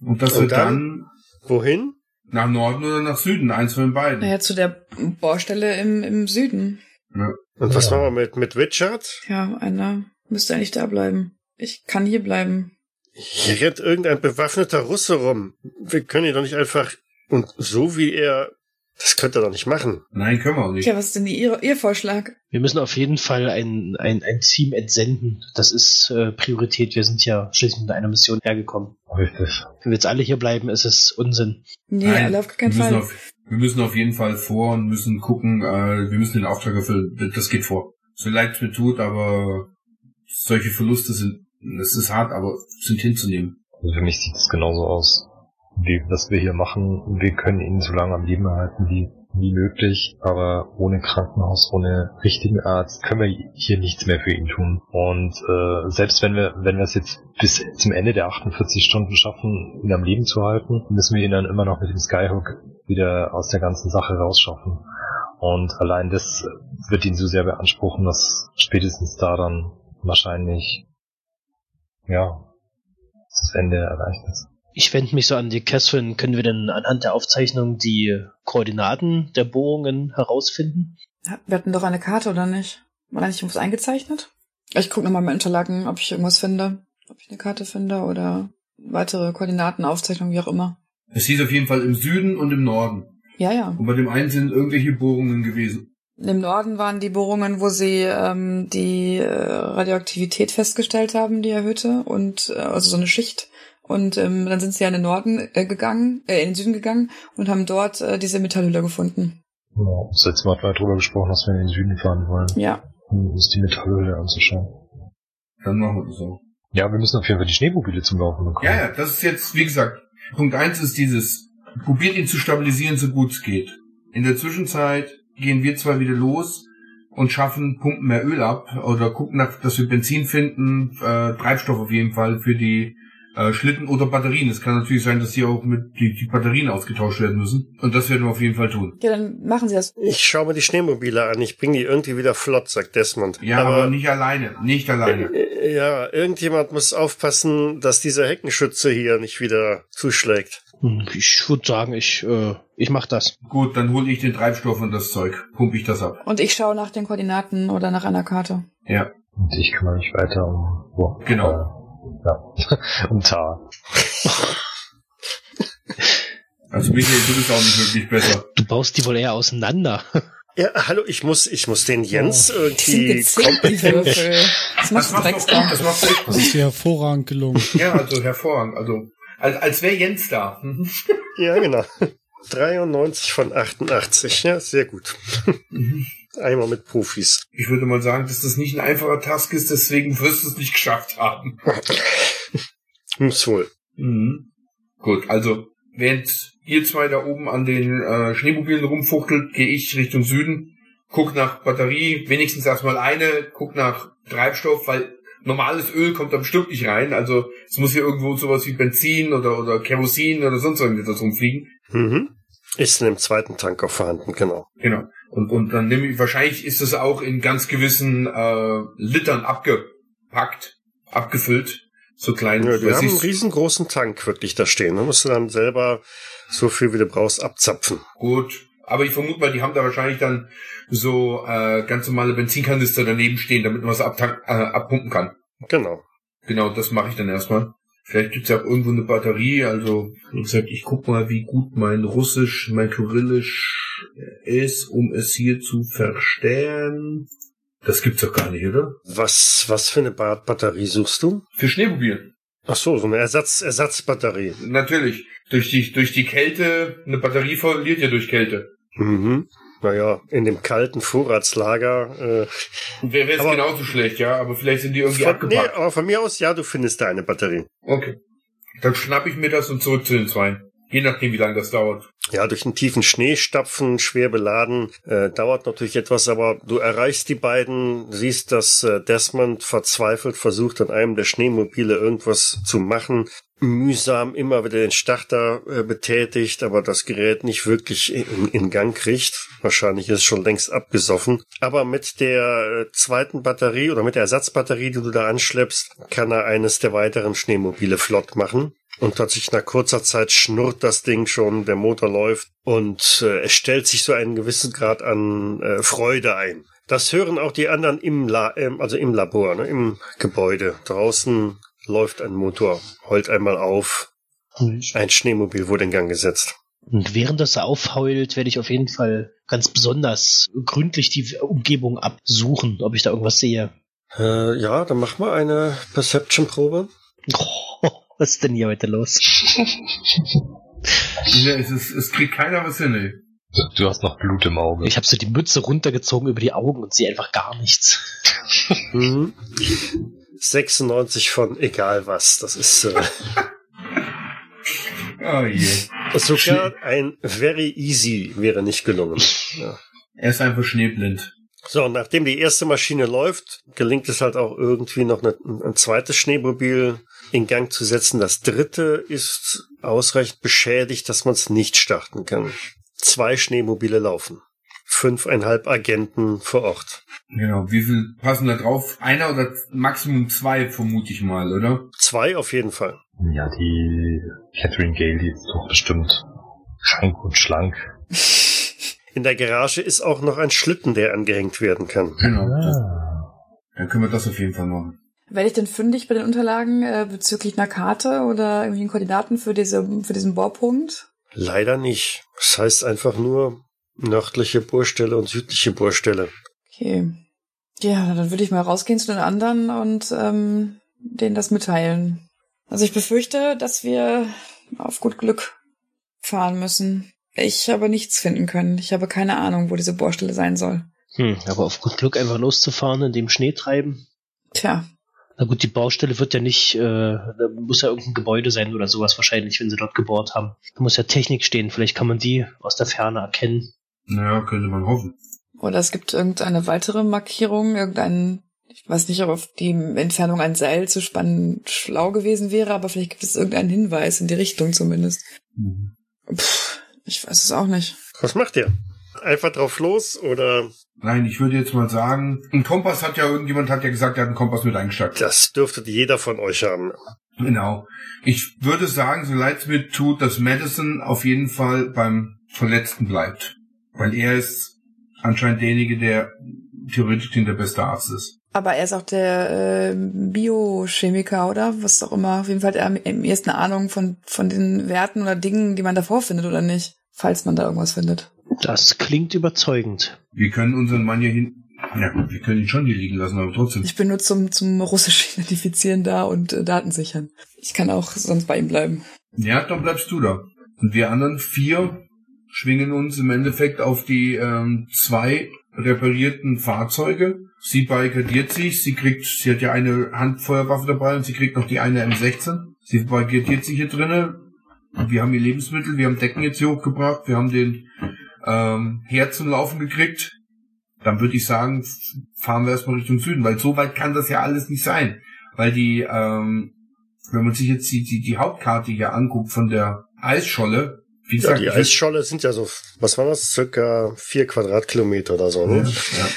Und dass Und wir dann? dann Wohin? nach Norden oder nach Süden, eins von den beiden. Naja, zu der Bohrstelle im, im Süden. Ja. Und was Ja. machen wir mit, mit Richard? Ja, einer müsste eigentlich da bleiben. Ich kann hier bleiben. Hier rennt irgendein bewaffneter Russe rum. Wir können ihn doch nicht einfach... Und so wie er... Das könnte er doch nicht machen. Nein, können wir auch nicht. Ja, was ist denn Ihr, Ihr Vorschlag? Wir müssen auf jeden Fall ein, ein, ein Team entsenden. Das ist äh, Priorität. Wir sind ja schließlich mit einer Mission hergekommen. Richtig. Wenn wir jetzt alle hier bleiben, ist es Unsinn. Nee, Nein, alle auf gar keinen wir müssen Fall. Auf, wir müssen auf jeden Fall vor und müssen gucken, äh, wir müssen den Auftrag erfüllen. Das geht vor. So leid es mir tut, aber solche Verluste sind, es ist hart, aber sind hinzunehmen. Also für mich sieht es genauso aus. Wie, was wir hier machen, wir können ihn so lange am Leben erhalten wie, wie möglich, aber ohne Krankenhaus, ohne richtigen Arzt können wir hier nichts mehr für ihn tun. Und äh, selbst wenn wir, wenn wir es jetzt bis zum Ende der 48 Stunden schaffen, ihn am Leben zu halten, müssen wir ihn dann immer noch mit dem Skyhook wieder aus der ganzen Sache rausschaffen. Und allein das wird ihn so sehr beanspruchen, dass spätestens da dann wahrscheinlich, ja, das Ende erreicht ist. Ich wende mich so an die Catherine. Können wir denn anhand der Aufzeichnung die Koordinaten der Bohrungen herausfinden? Wir hatten doch eine Karte, oder nicht? War da nicht irgendwas eingezeichnet? Ich gucke nochmal meine Unterlagen, ob ich irgendwas finde. Ob ich eine Karte finde oder weitere Koordinaten, Aufzeichnungen, wie auch immer. Es hieß auf jeden Fall im Süden und im Norden. Ja, ja. Und bei dem einen sind irgendwelche Bohrungen gewesen. Im Norden waren die Bohrungen, wo sie ähm, die äh, Radioaktivität festgestellt haben, die erhöhte, und äh, also so eine Schicht. Und ähm, dann sind sie ja in den Norden äh, gegangen, äh, in den Süden gegangen und haben dort äh, diese Metallhülle gefunden. Ja, das letzte Mal hat man darüber gesprochen, dass wir in den Süden fahren wollen, Ja. um uns die Metallhöhle anzuschauen. Dann machen wir das so. Ja, wir müssen auf jeden Fall die Schneemobile zum Laufen bekommen. Ja, ja, das ist jetzt, wie gesagt, Punkt eins ist dieses, probiert ihn zu stabilisieren, so gut es geht. In der Zwischenzeit gehen wir zwar wieder los und schaffen, pumpen mehr Öl ab oder gucken, nach, dass wir Benzin finden, äh, Treibstoff auf jeden Fall für die äh, Schlitten oder Batterien. Es kann natürlich sein, dass hier auch mit die, die Batterien ausgetauscht werden müssen. Und das werden wir auf jeden Fall tun. Ja, dann machen Sie das. Ich schaue mir die Schneemobile an. Ich bringe die irgendwie wieder flott, sagt Desmond. Ja, aber, nicht alleine. Nicht alleine. Äh, Ja, irgendjemand muss aufpassen, dass dieser Heckenschütze hier nicht wieder zuschlägt. Hm, Ich würde sagen, ich, äh, ich mach das. Gut, dann hole ich den Treibstoff und das Zeug. Pump ich das ab. Und ich schaue nach den Koordinaten oder nach einer Karte. Ja. Und ich kümmere mich weiter um, wo, Genau. Ja, [LAUGHS] um Tar. Also Michael, du bist auch nicht wirklich besser. Du baust die wohl eher auseinander. [LAUGHS] Ja, hallo, ich muss, ich muss den Jens Die sind irgendwie Würfel. [LAUGHS] Das machst du machst direkt du gut, das machst du echt Das ist dir hervorragend gelungen. Ja, also hervorragend. Also als, als wäre Jens da. Mhm. Ja, genau. 93 von 88, ja, sehr gut. Einmal mit Profis. Ich würde mal sagen, dass das nicht ein einfacher Task ist, deswegen wirst du es nicht geschafft haben. [LAUGHS] Muss wohl. Mhm. Gut, also während ihr zwei da oben an den äh, Schneemobilen rumfuchtelt, gehe ich Richtung Süden, guck nach Batterie, wenigstens erstmal eine, guck nach Treibstoff, weil normales Öl kommt da bestimmt nicht rein. Also es muss hier irgendwo sowas wie Benzin oder, oder Kerosin oder sonst irgendwas rumfliegen. Mhm. Ist in dem zweiten Tank auch vorhanden, genau. Genau. Und, und dann nehme ich, wahrscheinlich ist es auch in ganz gewissen äh, Litern abgepackt, abgefüllt. So klein. Ja, die weiß haben einen riesengroßen Tank wirklich da stehen. Da musst du dann selber so viel, wie du brauchst, abzapfen. Gut. Aber ich vermute mal, die haben da wahrscheinlich dann so äh, ganz normale Benzinkanister daneben stehen, damit man es abtank, äh, abpumpen kann. Genau. Genau, das mache ich dann erstmal. Vielleicht gibt's ja auch irgendwo eine Batterie. Also, wie gesagt, ich guck mal, wie gut mein Russisch, mein Kyrillisch ist, um es hier zu verstehen. Das gibt's doch gar nicht, oder? Was, was für eine Ba- Batterie suchst du? Für Schneemobil. Ach so, so eine Ersatz, Ersatzbatterie. Natürlich. Durch die, durch die Kälte, eine Batterie verliert ja durch Kälte. Mhm. Naja, in dem kalten Vorratslager. Äh, Wäre es Aber- genauso schlecht, ja, aber vielleicht sind die irgendwie von, nee, abgepackt. aber von mir aus, ja, du findest da eine Batterie. Okay. Dann schnapp ich mir das und zurück zu den Zweien. Je nachdem, wie lange das dauert. Ja, durch den tiefen Schnee stapfen, schwer beladen, äh, dauert natürlich etwas, aber du erreichst die beiden, siehst, dass äh, Desmond verzweifelt versucht, an einem der Schneemobile irgendwas zu machen, mühsam immer wieder den Starter äh, betätigt, aber das Gerät nicht wirklich in, in Gang kriegt. Wahrscheinlich ist es schon längst abgesoffen. Aber mit der äh, zweiten Batterie oder mit der Ersatzbatterie, die du da anschleppst, kann er eines der weiteren Schneemobile flott machen. Und tatsächlich nach kurzer Zeit schnurrt das Ding schon, der Motor läuft und äh, es stellt sich so einen gewissen Grad an äh, Freude ein. Das hören auch die anderen im, La ähm, also im Labor, ne, im Gebäude. Draußen läuft ein Motor, heult einmal auf. Ein Schneemobil wurde in Gang gesetzt. Und während das aufheult, werde ich auf jeden Fall ganz besonders gründlich die Umgebung absuchen, ob ich da irgendwas sehe. Äh, ja, dann mach mal eine Perception-Probe. Oh, [LAUGHS] was ist denn hier heute los? [LAUGHS] Ja, es, ist, es kriegt keiner was hin, ey. Du hast noch Blut im Auge. Ich habe so die Mütze runtergezogen über die Augen und sehe einfach gar nichts. [LAUGHS] Mhm. 96 von egal was. Das ist äh, [LAUGHS] Oh je. sogar ein very easy wäre nicht gelungen. Ja. Er ist einfach schneeblind. So, nachdem die erste Maschine läuft, gelingt es halt auch irgendwie noch eine, ein zweites Schneemobil in Gang zu setzen. Das dritte ist ausreichend beschädigt, dass man es nicht starten kann. Zwei Schneemobile laufen. Fünfeinhalb Agenten vor Ort. Genau. Wie viel passen da drauf? Einer oder Maximum zwei, vermute ich mal, oder? Zwei auf jeden Fall. Ja, die Catherine Gale, die ist doch bestimmt schlank und schlank. In der Garage ist auch noch ein Schlitten, der angehängt werden kann. Genau. Ah. dann können wir das auf jeden Fall machen. Werde ich denn fündig bei den Unterlagen äh, bezüglich einer Karte oder irgendwie Koordinaten für, diese, für diesen Bohrpunkt? Leider nicht. Das heißt einfach nur nördliche Bohrstelle und südliche Bohrstelle. Okay. Ja, dann würde ich mal rausgehen zu den anderen und ähm, denen das mitteilen. Also ich befürchte, dass wir auf gut Glück fahren müssen. Ich habe nichts finden können. Ich habe keine Ahnung, wo diese Bohrstelle sein soll. Hm, aber auf gut Glück einfach loszufahren in dem Schnee treiben. Tja, Na gut, die Baustelle wird ja nicht, äh, da muss ja irgendein Gebäude sein oder sowas wahrscheinlich, wenn sie dort gebohrt haben. Da muss ja Technik stehen, vielleicht kann man die aus der Ferne erkennen. Naja, könnte man hoffen. oder es gibt irgendeine weitere Markierung, irgendein Ich weiß nicht, ob auf die Entfernung ein Seil zu spannen schlau gewesen wäre, aber vielleicht gibt es irgendeinen Hinweis in die Richtung zumindest. Mhm. Puh, ich weiß es auch nicht. Was macht ihr? Einfach drauf los oder Nein, ich würde jetzt mal sagen, ein Kompass hat ja, irgendjemand hat ja gesagt, er hat einen Kompass mit eingesteckt. das dürfte jeder von euch haben. Genau. Ich würde sagen, so leid es mir tut, dass Madison auf jeden Fall beim Verletzten bleibt. Weil er ist anscheinend derjenige, der theoretisch der beste Arzt ist. Aber er ist auch der äh, Biochemiker, oder? Was auch immer. Auf jeden Fall hat er am ehesten eine Ahnung von, von den Werten oder Dingen, die man davor findet oder nicht. Falls man da irgendwas findet. Das klingt überzeugend. Wir können unseren Mann hier hin. Ja gut, wir können ihn schon hier liegen lassen, aber trotzdem. Ich bin nur zum, zum russisch Identifizieren da und äh, Daten sichern. Ich kann auch sonst bei ihm bleiben. Ja, dann bleibst du da. Und wir anderen vier schwingen uns im Endeffekt auf die ähm, zwei reparierten Fahrzeuge. Sie barrikadiert sich, sie kriegt, sie hat ja eine Handfeuerwaffe dabei und sie kriegt noch die eine M16. Sie barrikadiert sich hier drinnen. Wir haben ihr Lebensmittel, wir haben Decken jetzt hier hochgebracht, wir haben den ähm, Laufen gekriegt. Dann würde ich sagen, fahren wir erstmal Richtung Süden, weil so weit kann das ja alles nicht sein. Weil die, ähm, wenn man sich jetzt die, die, die Hauptkarte hier anguckt von der Eisscholle, wie Ja, gesagt, die ich- Eisscholle sind ja so, was war das? Circa vier Quadratkilometer oder so, ne? ja,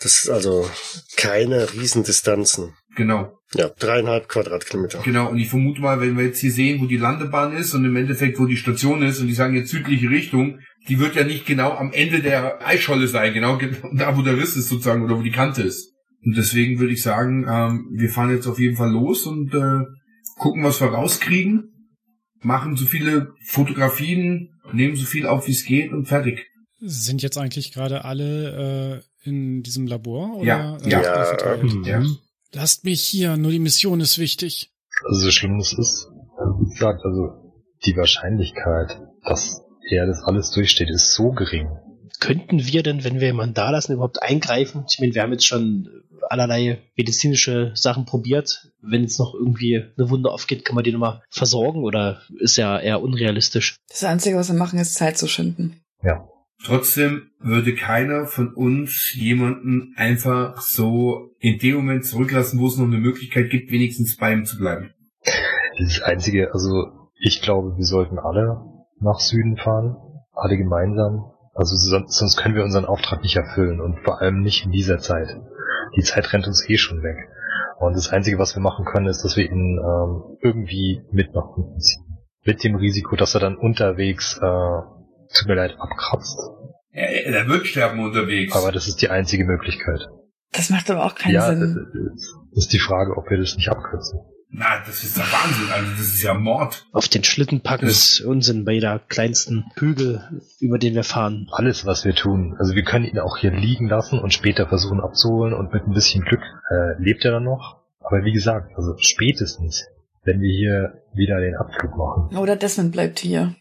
Das ist also keine Riesendistanzen. genau. Ja, dreieinhalb Quadratkilometer. Genau, und ich vermute mal, wenn wir jetzt hier sehen, wo die Landebahn ist und im Endeffekt, wo die Station ist und die sagen jetzt südliche Richtung, die wird ja nicht genau am Ende der Eisscholle sein, genau ge- [LAUGHS] da, wo der Riss ist sozusagen oder wo die Kante ist. Und deswegen würde ich sagen, ähm, wir fahren jetzt auf jeden Fall los und äh, gucken, was wir rauskriegen, machen so viele Fotografien, nehmen so viel auf, wie es geht und fertig. Sind jetzt eigentlich gerade alle äh, in diesem Labor? Oder, Ja, äh, ja. Ja. verteilt? Mhm. Ja. Lasst mich hier, nur die Mission ist wichtig. Also so schlimm es ist, wie gesagt, also die Wahrscheinlichkeit, dass er das alles durchsteht, ist so gering. Könnten wir denn, wenn wir jemanden da lassen, überhaupt eingreifen? Ich meine, wir haben jetzt schon allerlei medizinische Sachen probiert. Wenn jetzt noch irgendwie eine Wunde aufgeht, kann man die nochmal versorgen oder ist ja eher unrealistisch? Das Einzige, was wir machen, ist Zeit zu schinden. Ja. Trotzdem würde keiner von uns jemanden einfach so in dem Moment zurücklassen, wo es noch eine Möglichkeit gibt, wenigstens bei ihm zu bleiben. Das Einzige, also ich glaube, wir sollten alle nach Süden fahren, alle gemeinsam. Also sonst, können wir unseren Auftrag nicht erfüllen und vor allem nicht in dieser Zeit. Die Zeit rennt uns eh schon weg. Und das Einzige, was wir machen können, ist, dass wir ihn ähm, irgendwie mit nach unten ziehen. Mit dem Risiko, dass er dann unterwegs, äh, tut mir leid, abkratzt. Er, er wird sterben unterwegs. Aber das ist die einzige Möglichkeit. Das macht aber auch keinen ja, das Sinn. ist- das ist die Frage, ob wir das nicht abkürzen. Na, das ist der Wahnsinn. Also das ist ja Mord. Auf den Schlitten packen ist Unsinn bei jeder kleinsten Hügel, über den wir fahren. alles, was wir tun. Also wir können ihn auch hier liegen lassen und später versuchen abzuholen und mit ein bisschen Glück äh, lebt er dann noch. Aber wie gesagt, also spätestens, wenn wir hier wieder den Abflug machen. Oder Desmond bleibt hier.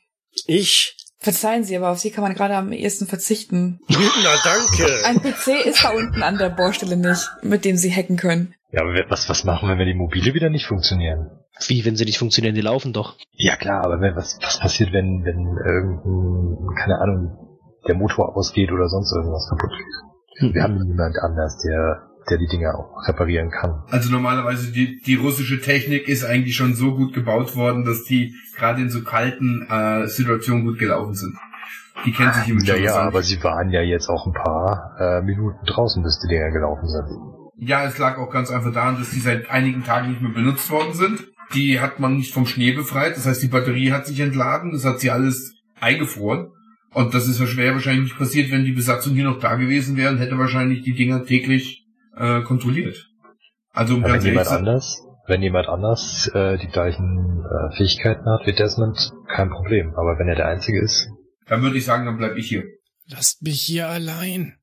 Ich? Verzeihen Sie, aber auf Sie kann man gerade am ehesten verzichten. Na danke. Ein PC ist da unten an der Bohrstelle nicht, mit dem Sie hacken können. Ja, aber wir- was, was machen wir, wenn die Mobile wieder nicht funktionieren? Wie, wenn sie nicht funktionieren, die laufen doch. Ja klar, aber wenn, was, was passiert, wenn, wenn irgendein, keine Ahnung, der Motor ausgeht oder sonst irgendwas kaputt geht? Hm. Wir haben niemand anders, der, der die Dinger auch reparieren kann. Also normalerweise die, die russische Technik ist eigentlich schon so gut gebaut worden, dass die gerade in so kalten äh, Situationen gut gelaufen sind. Die kennt sich hiermit Ja, ja, aber sie waren ja jetzt auch ein paar äh, Minuten draußen, bis die Dinger gelaufen sind. Ja, es lag auch ganz einfach daran, dass die seit einigen Tagen nicht mehr benutzt worden sind. Die hat man nicht vom Schnee befreit. Das heißt, die Batterie hat sich entladen. Das hat sie alles eingefroren. Und das ist ja schwer wahrscheinlich nicht passiert, wenn die Besatzung hier noch da gewesen wäre und hätte wahrscheinlich die Dinger täglich äh, kontrolliert. Also um Ja, wenn jemand anders, wenn jemand anders äh, die gleichen äh, Fähigkeiten hat wie Desmond, kein Problem. Aber wenn er der Einzige ist, dann würde ich sagen, dann bleib ich hier. Lasst mich hier allein.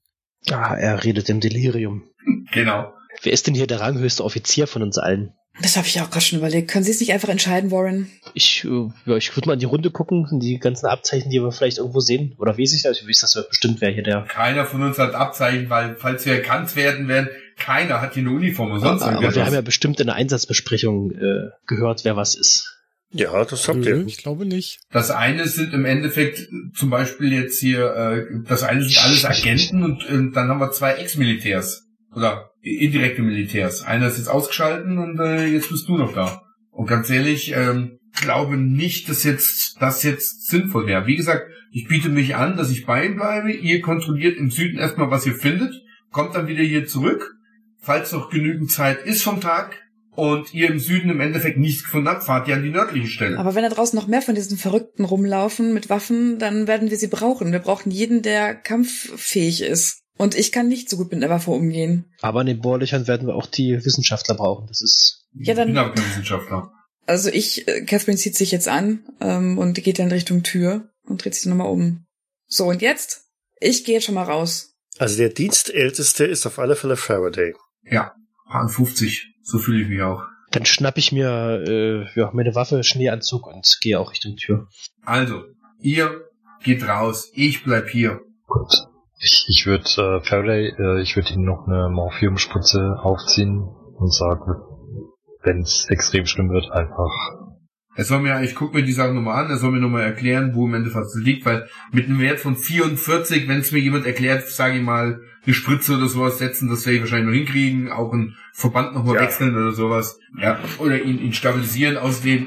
Ah, er redet im Delirium. [LAUGHS] Genau. Wer ist denn hier der ranghöchste Offizier von uns allen? Das habe ich auch gerade schon überlegt. Können Sie es nicht einfach entscheiden, Warren? Ich, äh, ja, ich würde mal in die Runde gucken, die ganzen Abzeichen, die wir vielleicht irgendwo sehen. Oder weiß ich das? Ich weiß, das wird bestimmt wer hier der. Keiner von uns hat Abzeichen, weil falls wir erkannt werden werden, keiner hat hier eine Uniform oder sonst Aber irgendwas. wir haben ja bestimmt in der Einsatzbesprechung äh, gehört, wer was ist. Ja, das habt ihr. ich glaube nicht. Das eine sind im Endeffekt zum Beispiel jetzt hier, äh, das eine sind alles Agenten und äh, dann haben wir zwei Ex-Militärs. Oder indirekte Militärs. Einer ist jetzt ausgeschalten und äh, jetzt bist du noch da. Und ganz ehrlich, ähm, glaube nicht, dass jetzt das jetzt sinnvoll wäre. Wie gesagt, ich biete mich an, dass ich bei ihm bleibe. Ihr kontrolliert im Süden erstmal, was ihr findet, kommt dann wieder hier zurück, falls noch genügend Zeit ist vom Tag und ihr im Süden im Endeffekt nichts gefunden habt, fahrt ihr an die nördliche Stelle. Aber wenn da draußen noch mehr von diesen Verrückten rumlaufen mit Waffen, dann werden wir sie brauchen. Wir brauchen jeden, der kampffähig ist. Und ich kann nicht so gut mit einer Waffe umgehen. Aber in den Bohrlöchern werden wir auch die Wissenschaftler brauchen. Das ist. Ja, dann. Ich bin aber kein Wissenschaftler. Also ich, äh, Catherine zieht sich jetzt an ähm, und geht dann Richtung Tür und dreht sich nochmal um. So, und jetzt? Ich gehe jetzt schon mal raus. Also der Dienstälteste ist auf alle Fälle Faraday. Ja, Paar 50. So fühle ich mich auch. Dann schnapp ich mir äh, ja, meine Waffe, Schneeanzug und gehe auch Richtung Tür. Also, ihr geht raus, ich bleib hier. Gut. Ich, ich würde äh, Faraday, äh, ich würde ihm noch eine Morphiumspritze aufziehen und sagen, wenn es extrem schlimm wird, einfach Er soll mir, ich gucke mir die Sachen nochmal an, er soll mir nochmal erklären, wo im Endeffekt es liegt, weil mit einem Wert von 44, wenn es mir jemand erklärt, sage ich mal, eine Spritze oder sowas setzen, das werde ich wahrscheinlich noch hinkriegen, auch einen Verband nochmal Ja. wechseln oder sowas. Ja. Oder ihn, ihn stabilisieren, außerdem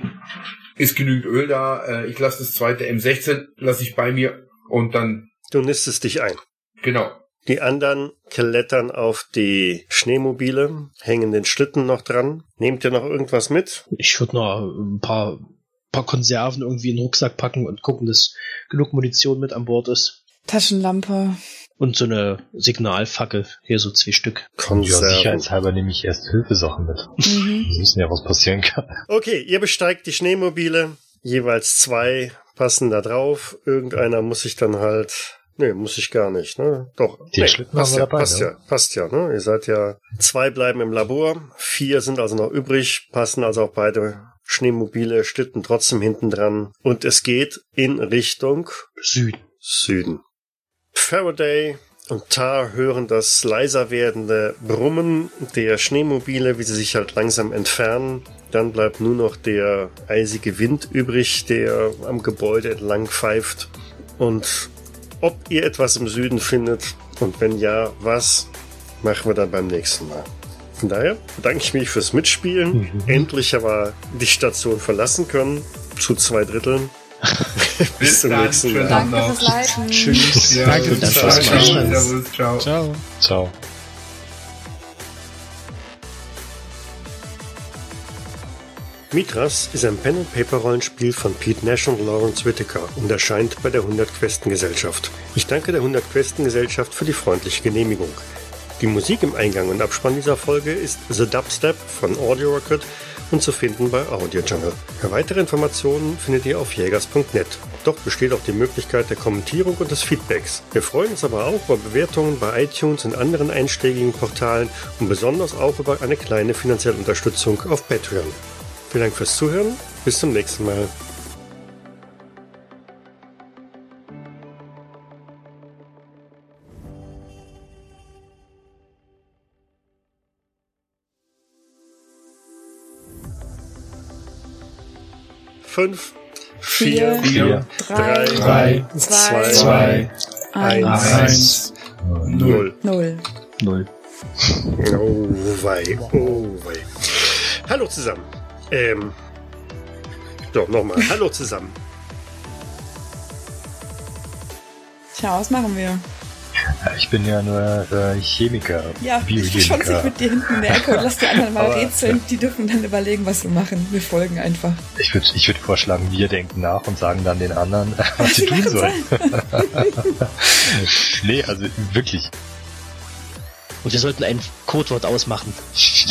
ist genügend Öl da. Äh, ich lasse das zweite M16, lasse ich bei mir und dann, Du nistest dich ein. genau. Die anderen klettern auf die Schneemobile, hängen den Schlitten noch dran. Nehmt ihr noch irgendwas mit? Ich würde noch ein paar, paar Konserven irgendwie in den Rucksack packen und gucken, dass genug Munition mit an Bord ist. Taschenlampe. Und so eine Signalfackel, hier so zwei Stück. ja, Konserven. sicherheitshalber nehme ich erst Hilfesachen mit. Mhm. Wir wissen ja, was passieren kann. Okay, ihr besteigt die Schneemobile. Jeweils zwei passen da drauf. Irgendeiner muss sich dann halt. Nee, muss ich gar nicht, ne? Doch. Den nee, Schlitten passt ja, dabei, passt ne? ja, passt ja, ne? Ihr seid ja. Zwei bleiben im Labor, vier sind also noch übrig, passen also auch beide Schneemobile, Schlitten trotzdem hinten dran. Und es geht in Richtung Süden. Süden. Faraday und Tar hören das leiser werdende Brummen der Schneemobile, wie sie sich halt langsam entfernen. Dann bleibt nur noch der eisige Wind übrig, der am Gebäude entlang pfeift. Und ob ihr etwas im Süden findet und wenn ja, was, machen wir dann beim nächsten Mal. Von daher bedanke ich mich fürs Mitspielen. Mhm. Endlich aber die Station verlassen können. Zu zwei Dritteln. [LAUGHS] Bis zum dann. nächsten Mal. Danke fürs Leiten. Tschüss. Ja, Danke fürs ciao, ciao. Ciao. Ciao. Mitras ist ein Pen-and-Paper-Rollenspiel von Pete Nash und Lawrence Whittaker und erscheint bei der 100 Questen Gesellschaft. Ich danke der 100 Questen Gesellschaft für die freundliche Genehmigung. Die Musik im Eingang und Abspann dieser Folge ist The Dubstep von Audio Record und zu finden bei Audio Jungle. Weitere Informationen findet ihr auf jägers.net. Dort besteht auch die Möglichkeit der Kommentierung und des Feedbacks. Wir freuen uns aber auch über Bewertungen bei iTunes und anderen einschlägigen Portalen und besonders auch über eine kleine finanzielle Unterstützung auf Patreon. Vielen Dank fürs Zuhören. Bis zum nächsten Mal. Fünf, vier, Vier, Vier, drei, drei, zwei, zwei, eins, Eins. null. null. Null. Oh wei, oh wei. Hallo zusammen. Ähm. So, nochmal. Hallo zusammen. Tja, was machen wir? Ja, Ich bin ja nur äh, Chemiker, Ja, ich schon sich mit dir hinten in der Ecke und lass die anderen mal Aber- rätseln. Die dürfen dann überlegen, was wir machen. Wir folgen einfach. Ich würde ich würd vorschlagen, wir denken nach und sagen dann den anderen, [LAUGHS] was sie tun sollen. [LAUGHS] nee, also wirklich. Und wir sollten ein Codewort ausmachen.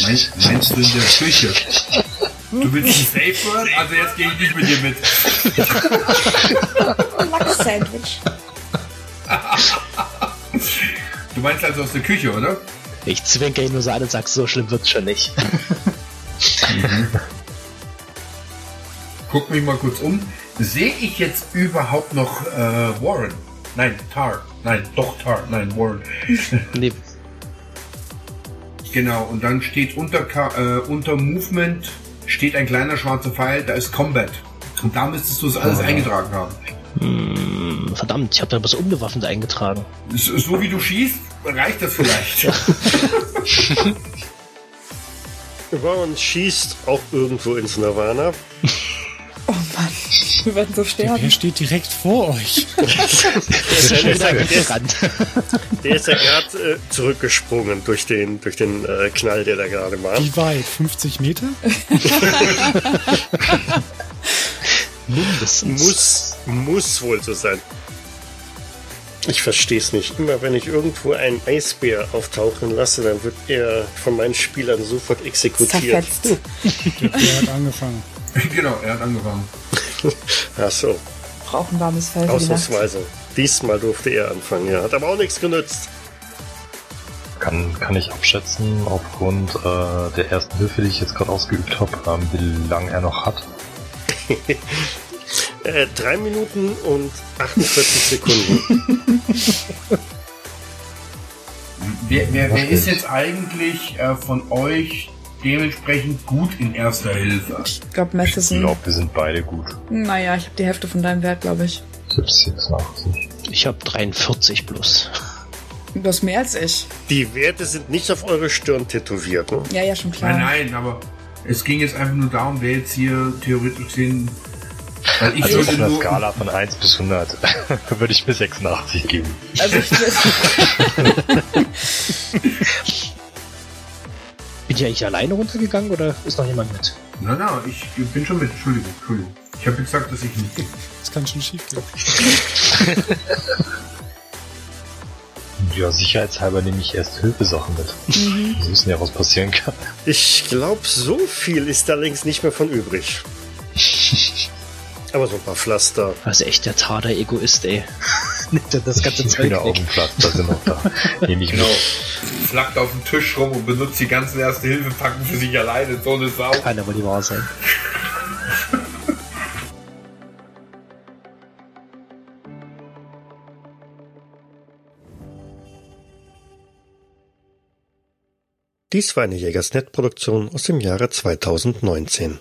Meinst, meinst du in der Küche? [LAUGHS] Du willst ein Safe Word? Also jetzt gehe ich nicht mit dir mit. Lachs-Sandwich. Du meinst also aus der Küche, oder? Ich zwinker ihn nur so an und sag, so schlimm wird's schon nicht. Guck mich mal kurz um. Sehe ich jetzt überhaupt noch äh, Warren? Nein, Tar. Nein, doch Tar. Nein, Warren. nee, Genau, und dann steht unter, äh, unter Movement steht ein kleiner schwarzer Pfeil, da ist Combat. Und da müsstest du es alles Ah. eingetragen haben. hm, verdammt, ich habe da was unbewaffnet eingetragen. So, so wie du schießt, reicht das vielleicht. [LAUGHS] Warren schießt auch irgendwo ins Nirvana. [LAUGHS] Mann, wir werden so Der sterben. Bär steht direkt vor euch. [LAUGHS] Der ist ja, der ist, der ist ja gerade äh, zurückgesprungen durch den, durch den äh, Knall, der da gerade war. Wie weit? 50 Meter? [LAUGHS] Mindestens. Muss, muss wohl so sein. Ich verstehe es nicht. Immer wenn ich irgendwo einen Eisbär auftauchen lasse, dann wird er von meinen Spielern sofort exekutiert. Zerfetzt. Der Bär hat angefangen. [LAUGHS] genau, er hat angefangen. [LAUGHS] Ach so, Brauchen warmes Fell die ausnahmsweise. Diesmal durfte er anfangen, ja. Hat aber auch nichts genützt. Kann, kann ich abschätzen, aufgrund äh, der ersten Hilfe, die ich jetzt gerade ausgeübt habe, ähm, wie lange er noch hat? [LAUGHS] Äh, drei Minuten und 48 Sekunden. Wer, wer, wer ist jetzt eigentlich äh, von euch dementsprechend gut in erster Hilfe? Ich glaube, Ich Matheson. glaube, wir sind beide gut. Naja, ich habe die Hälfte von deinem Wert, glaube ich. 86. Ich habe 43 plus. Du hast mehr als ich. Die Werte sind nicht auf eure Stirn tätowiert. Ne? Ja, ja, schon klar. Nein, nein, aber es ging jetzt einfach nur darum, wer jetzt hier theoretisch gesehen. Weil ich Also auf würde einer. Skala von 1 bis 100 [LAUGHS] würde ich mir 86 geben. Also ich [LAUGHS] [LAUGHS] Bin ich eigentlich alleine runtergegangen oder ist noch jemand mit? Na, na, ich bin schon mit. Entschuldigung, Entschuldigung. Ich habe gesagt, dass ich nicht. Das kann schon schief gehen. [LAUGHS] Ja, sicherheitshalber nehme ich erst Hilfesachen mit. Wir wissen ja, was passieren kann. Ich glaube, so viel ist da längst nicht mehr von übrig. [LAUGHS] Aber so ein paar Pflaster. Also echt der Tader Egoist, ey. [LAUGHS] Nimmt er das ganze Zeug weg. Hühneraugenpflaster sind noch da. Nehme ich Genau. Flackt auf den Tisch rum und benutzt die ganzen erste Hilfepacken für sich alleine. So eine Sau. Kann aber nicht wahr sein. Dies war eine Jägersnet-Produktion aus dem Jahre 2019.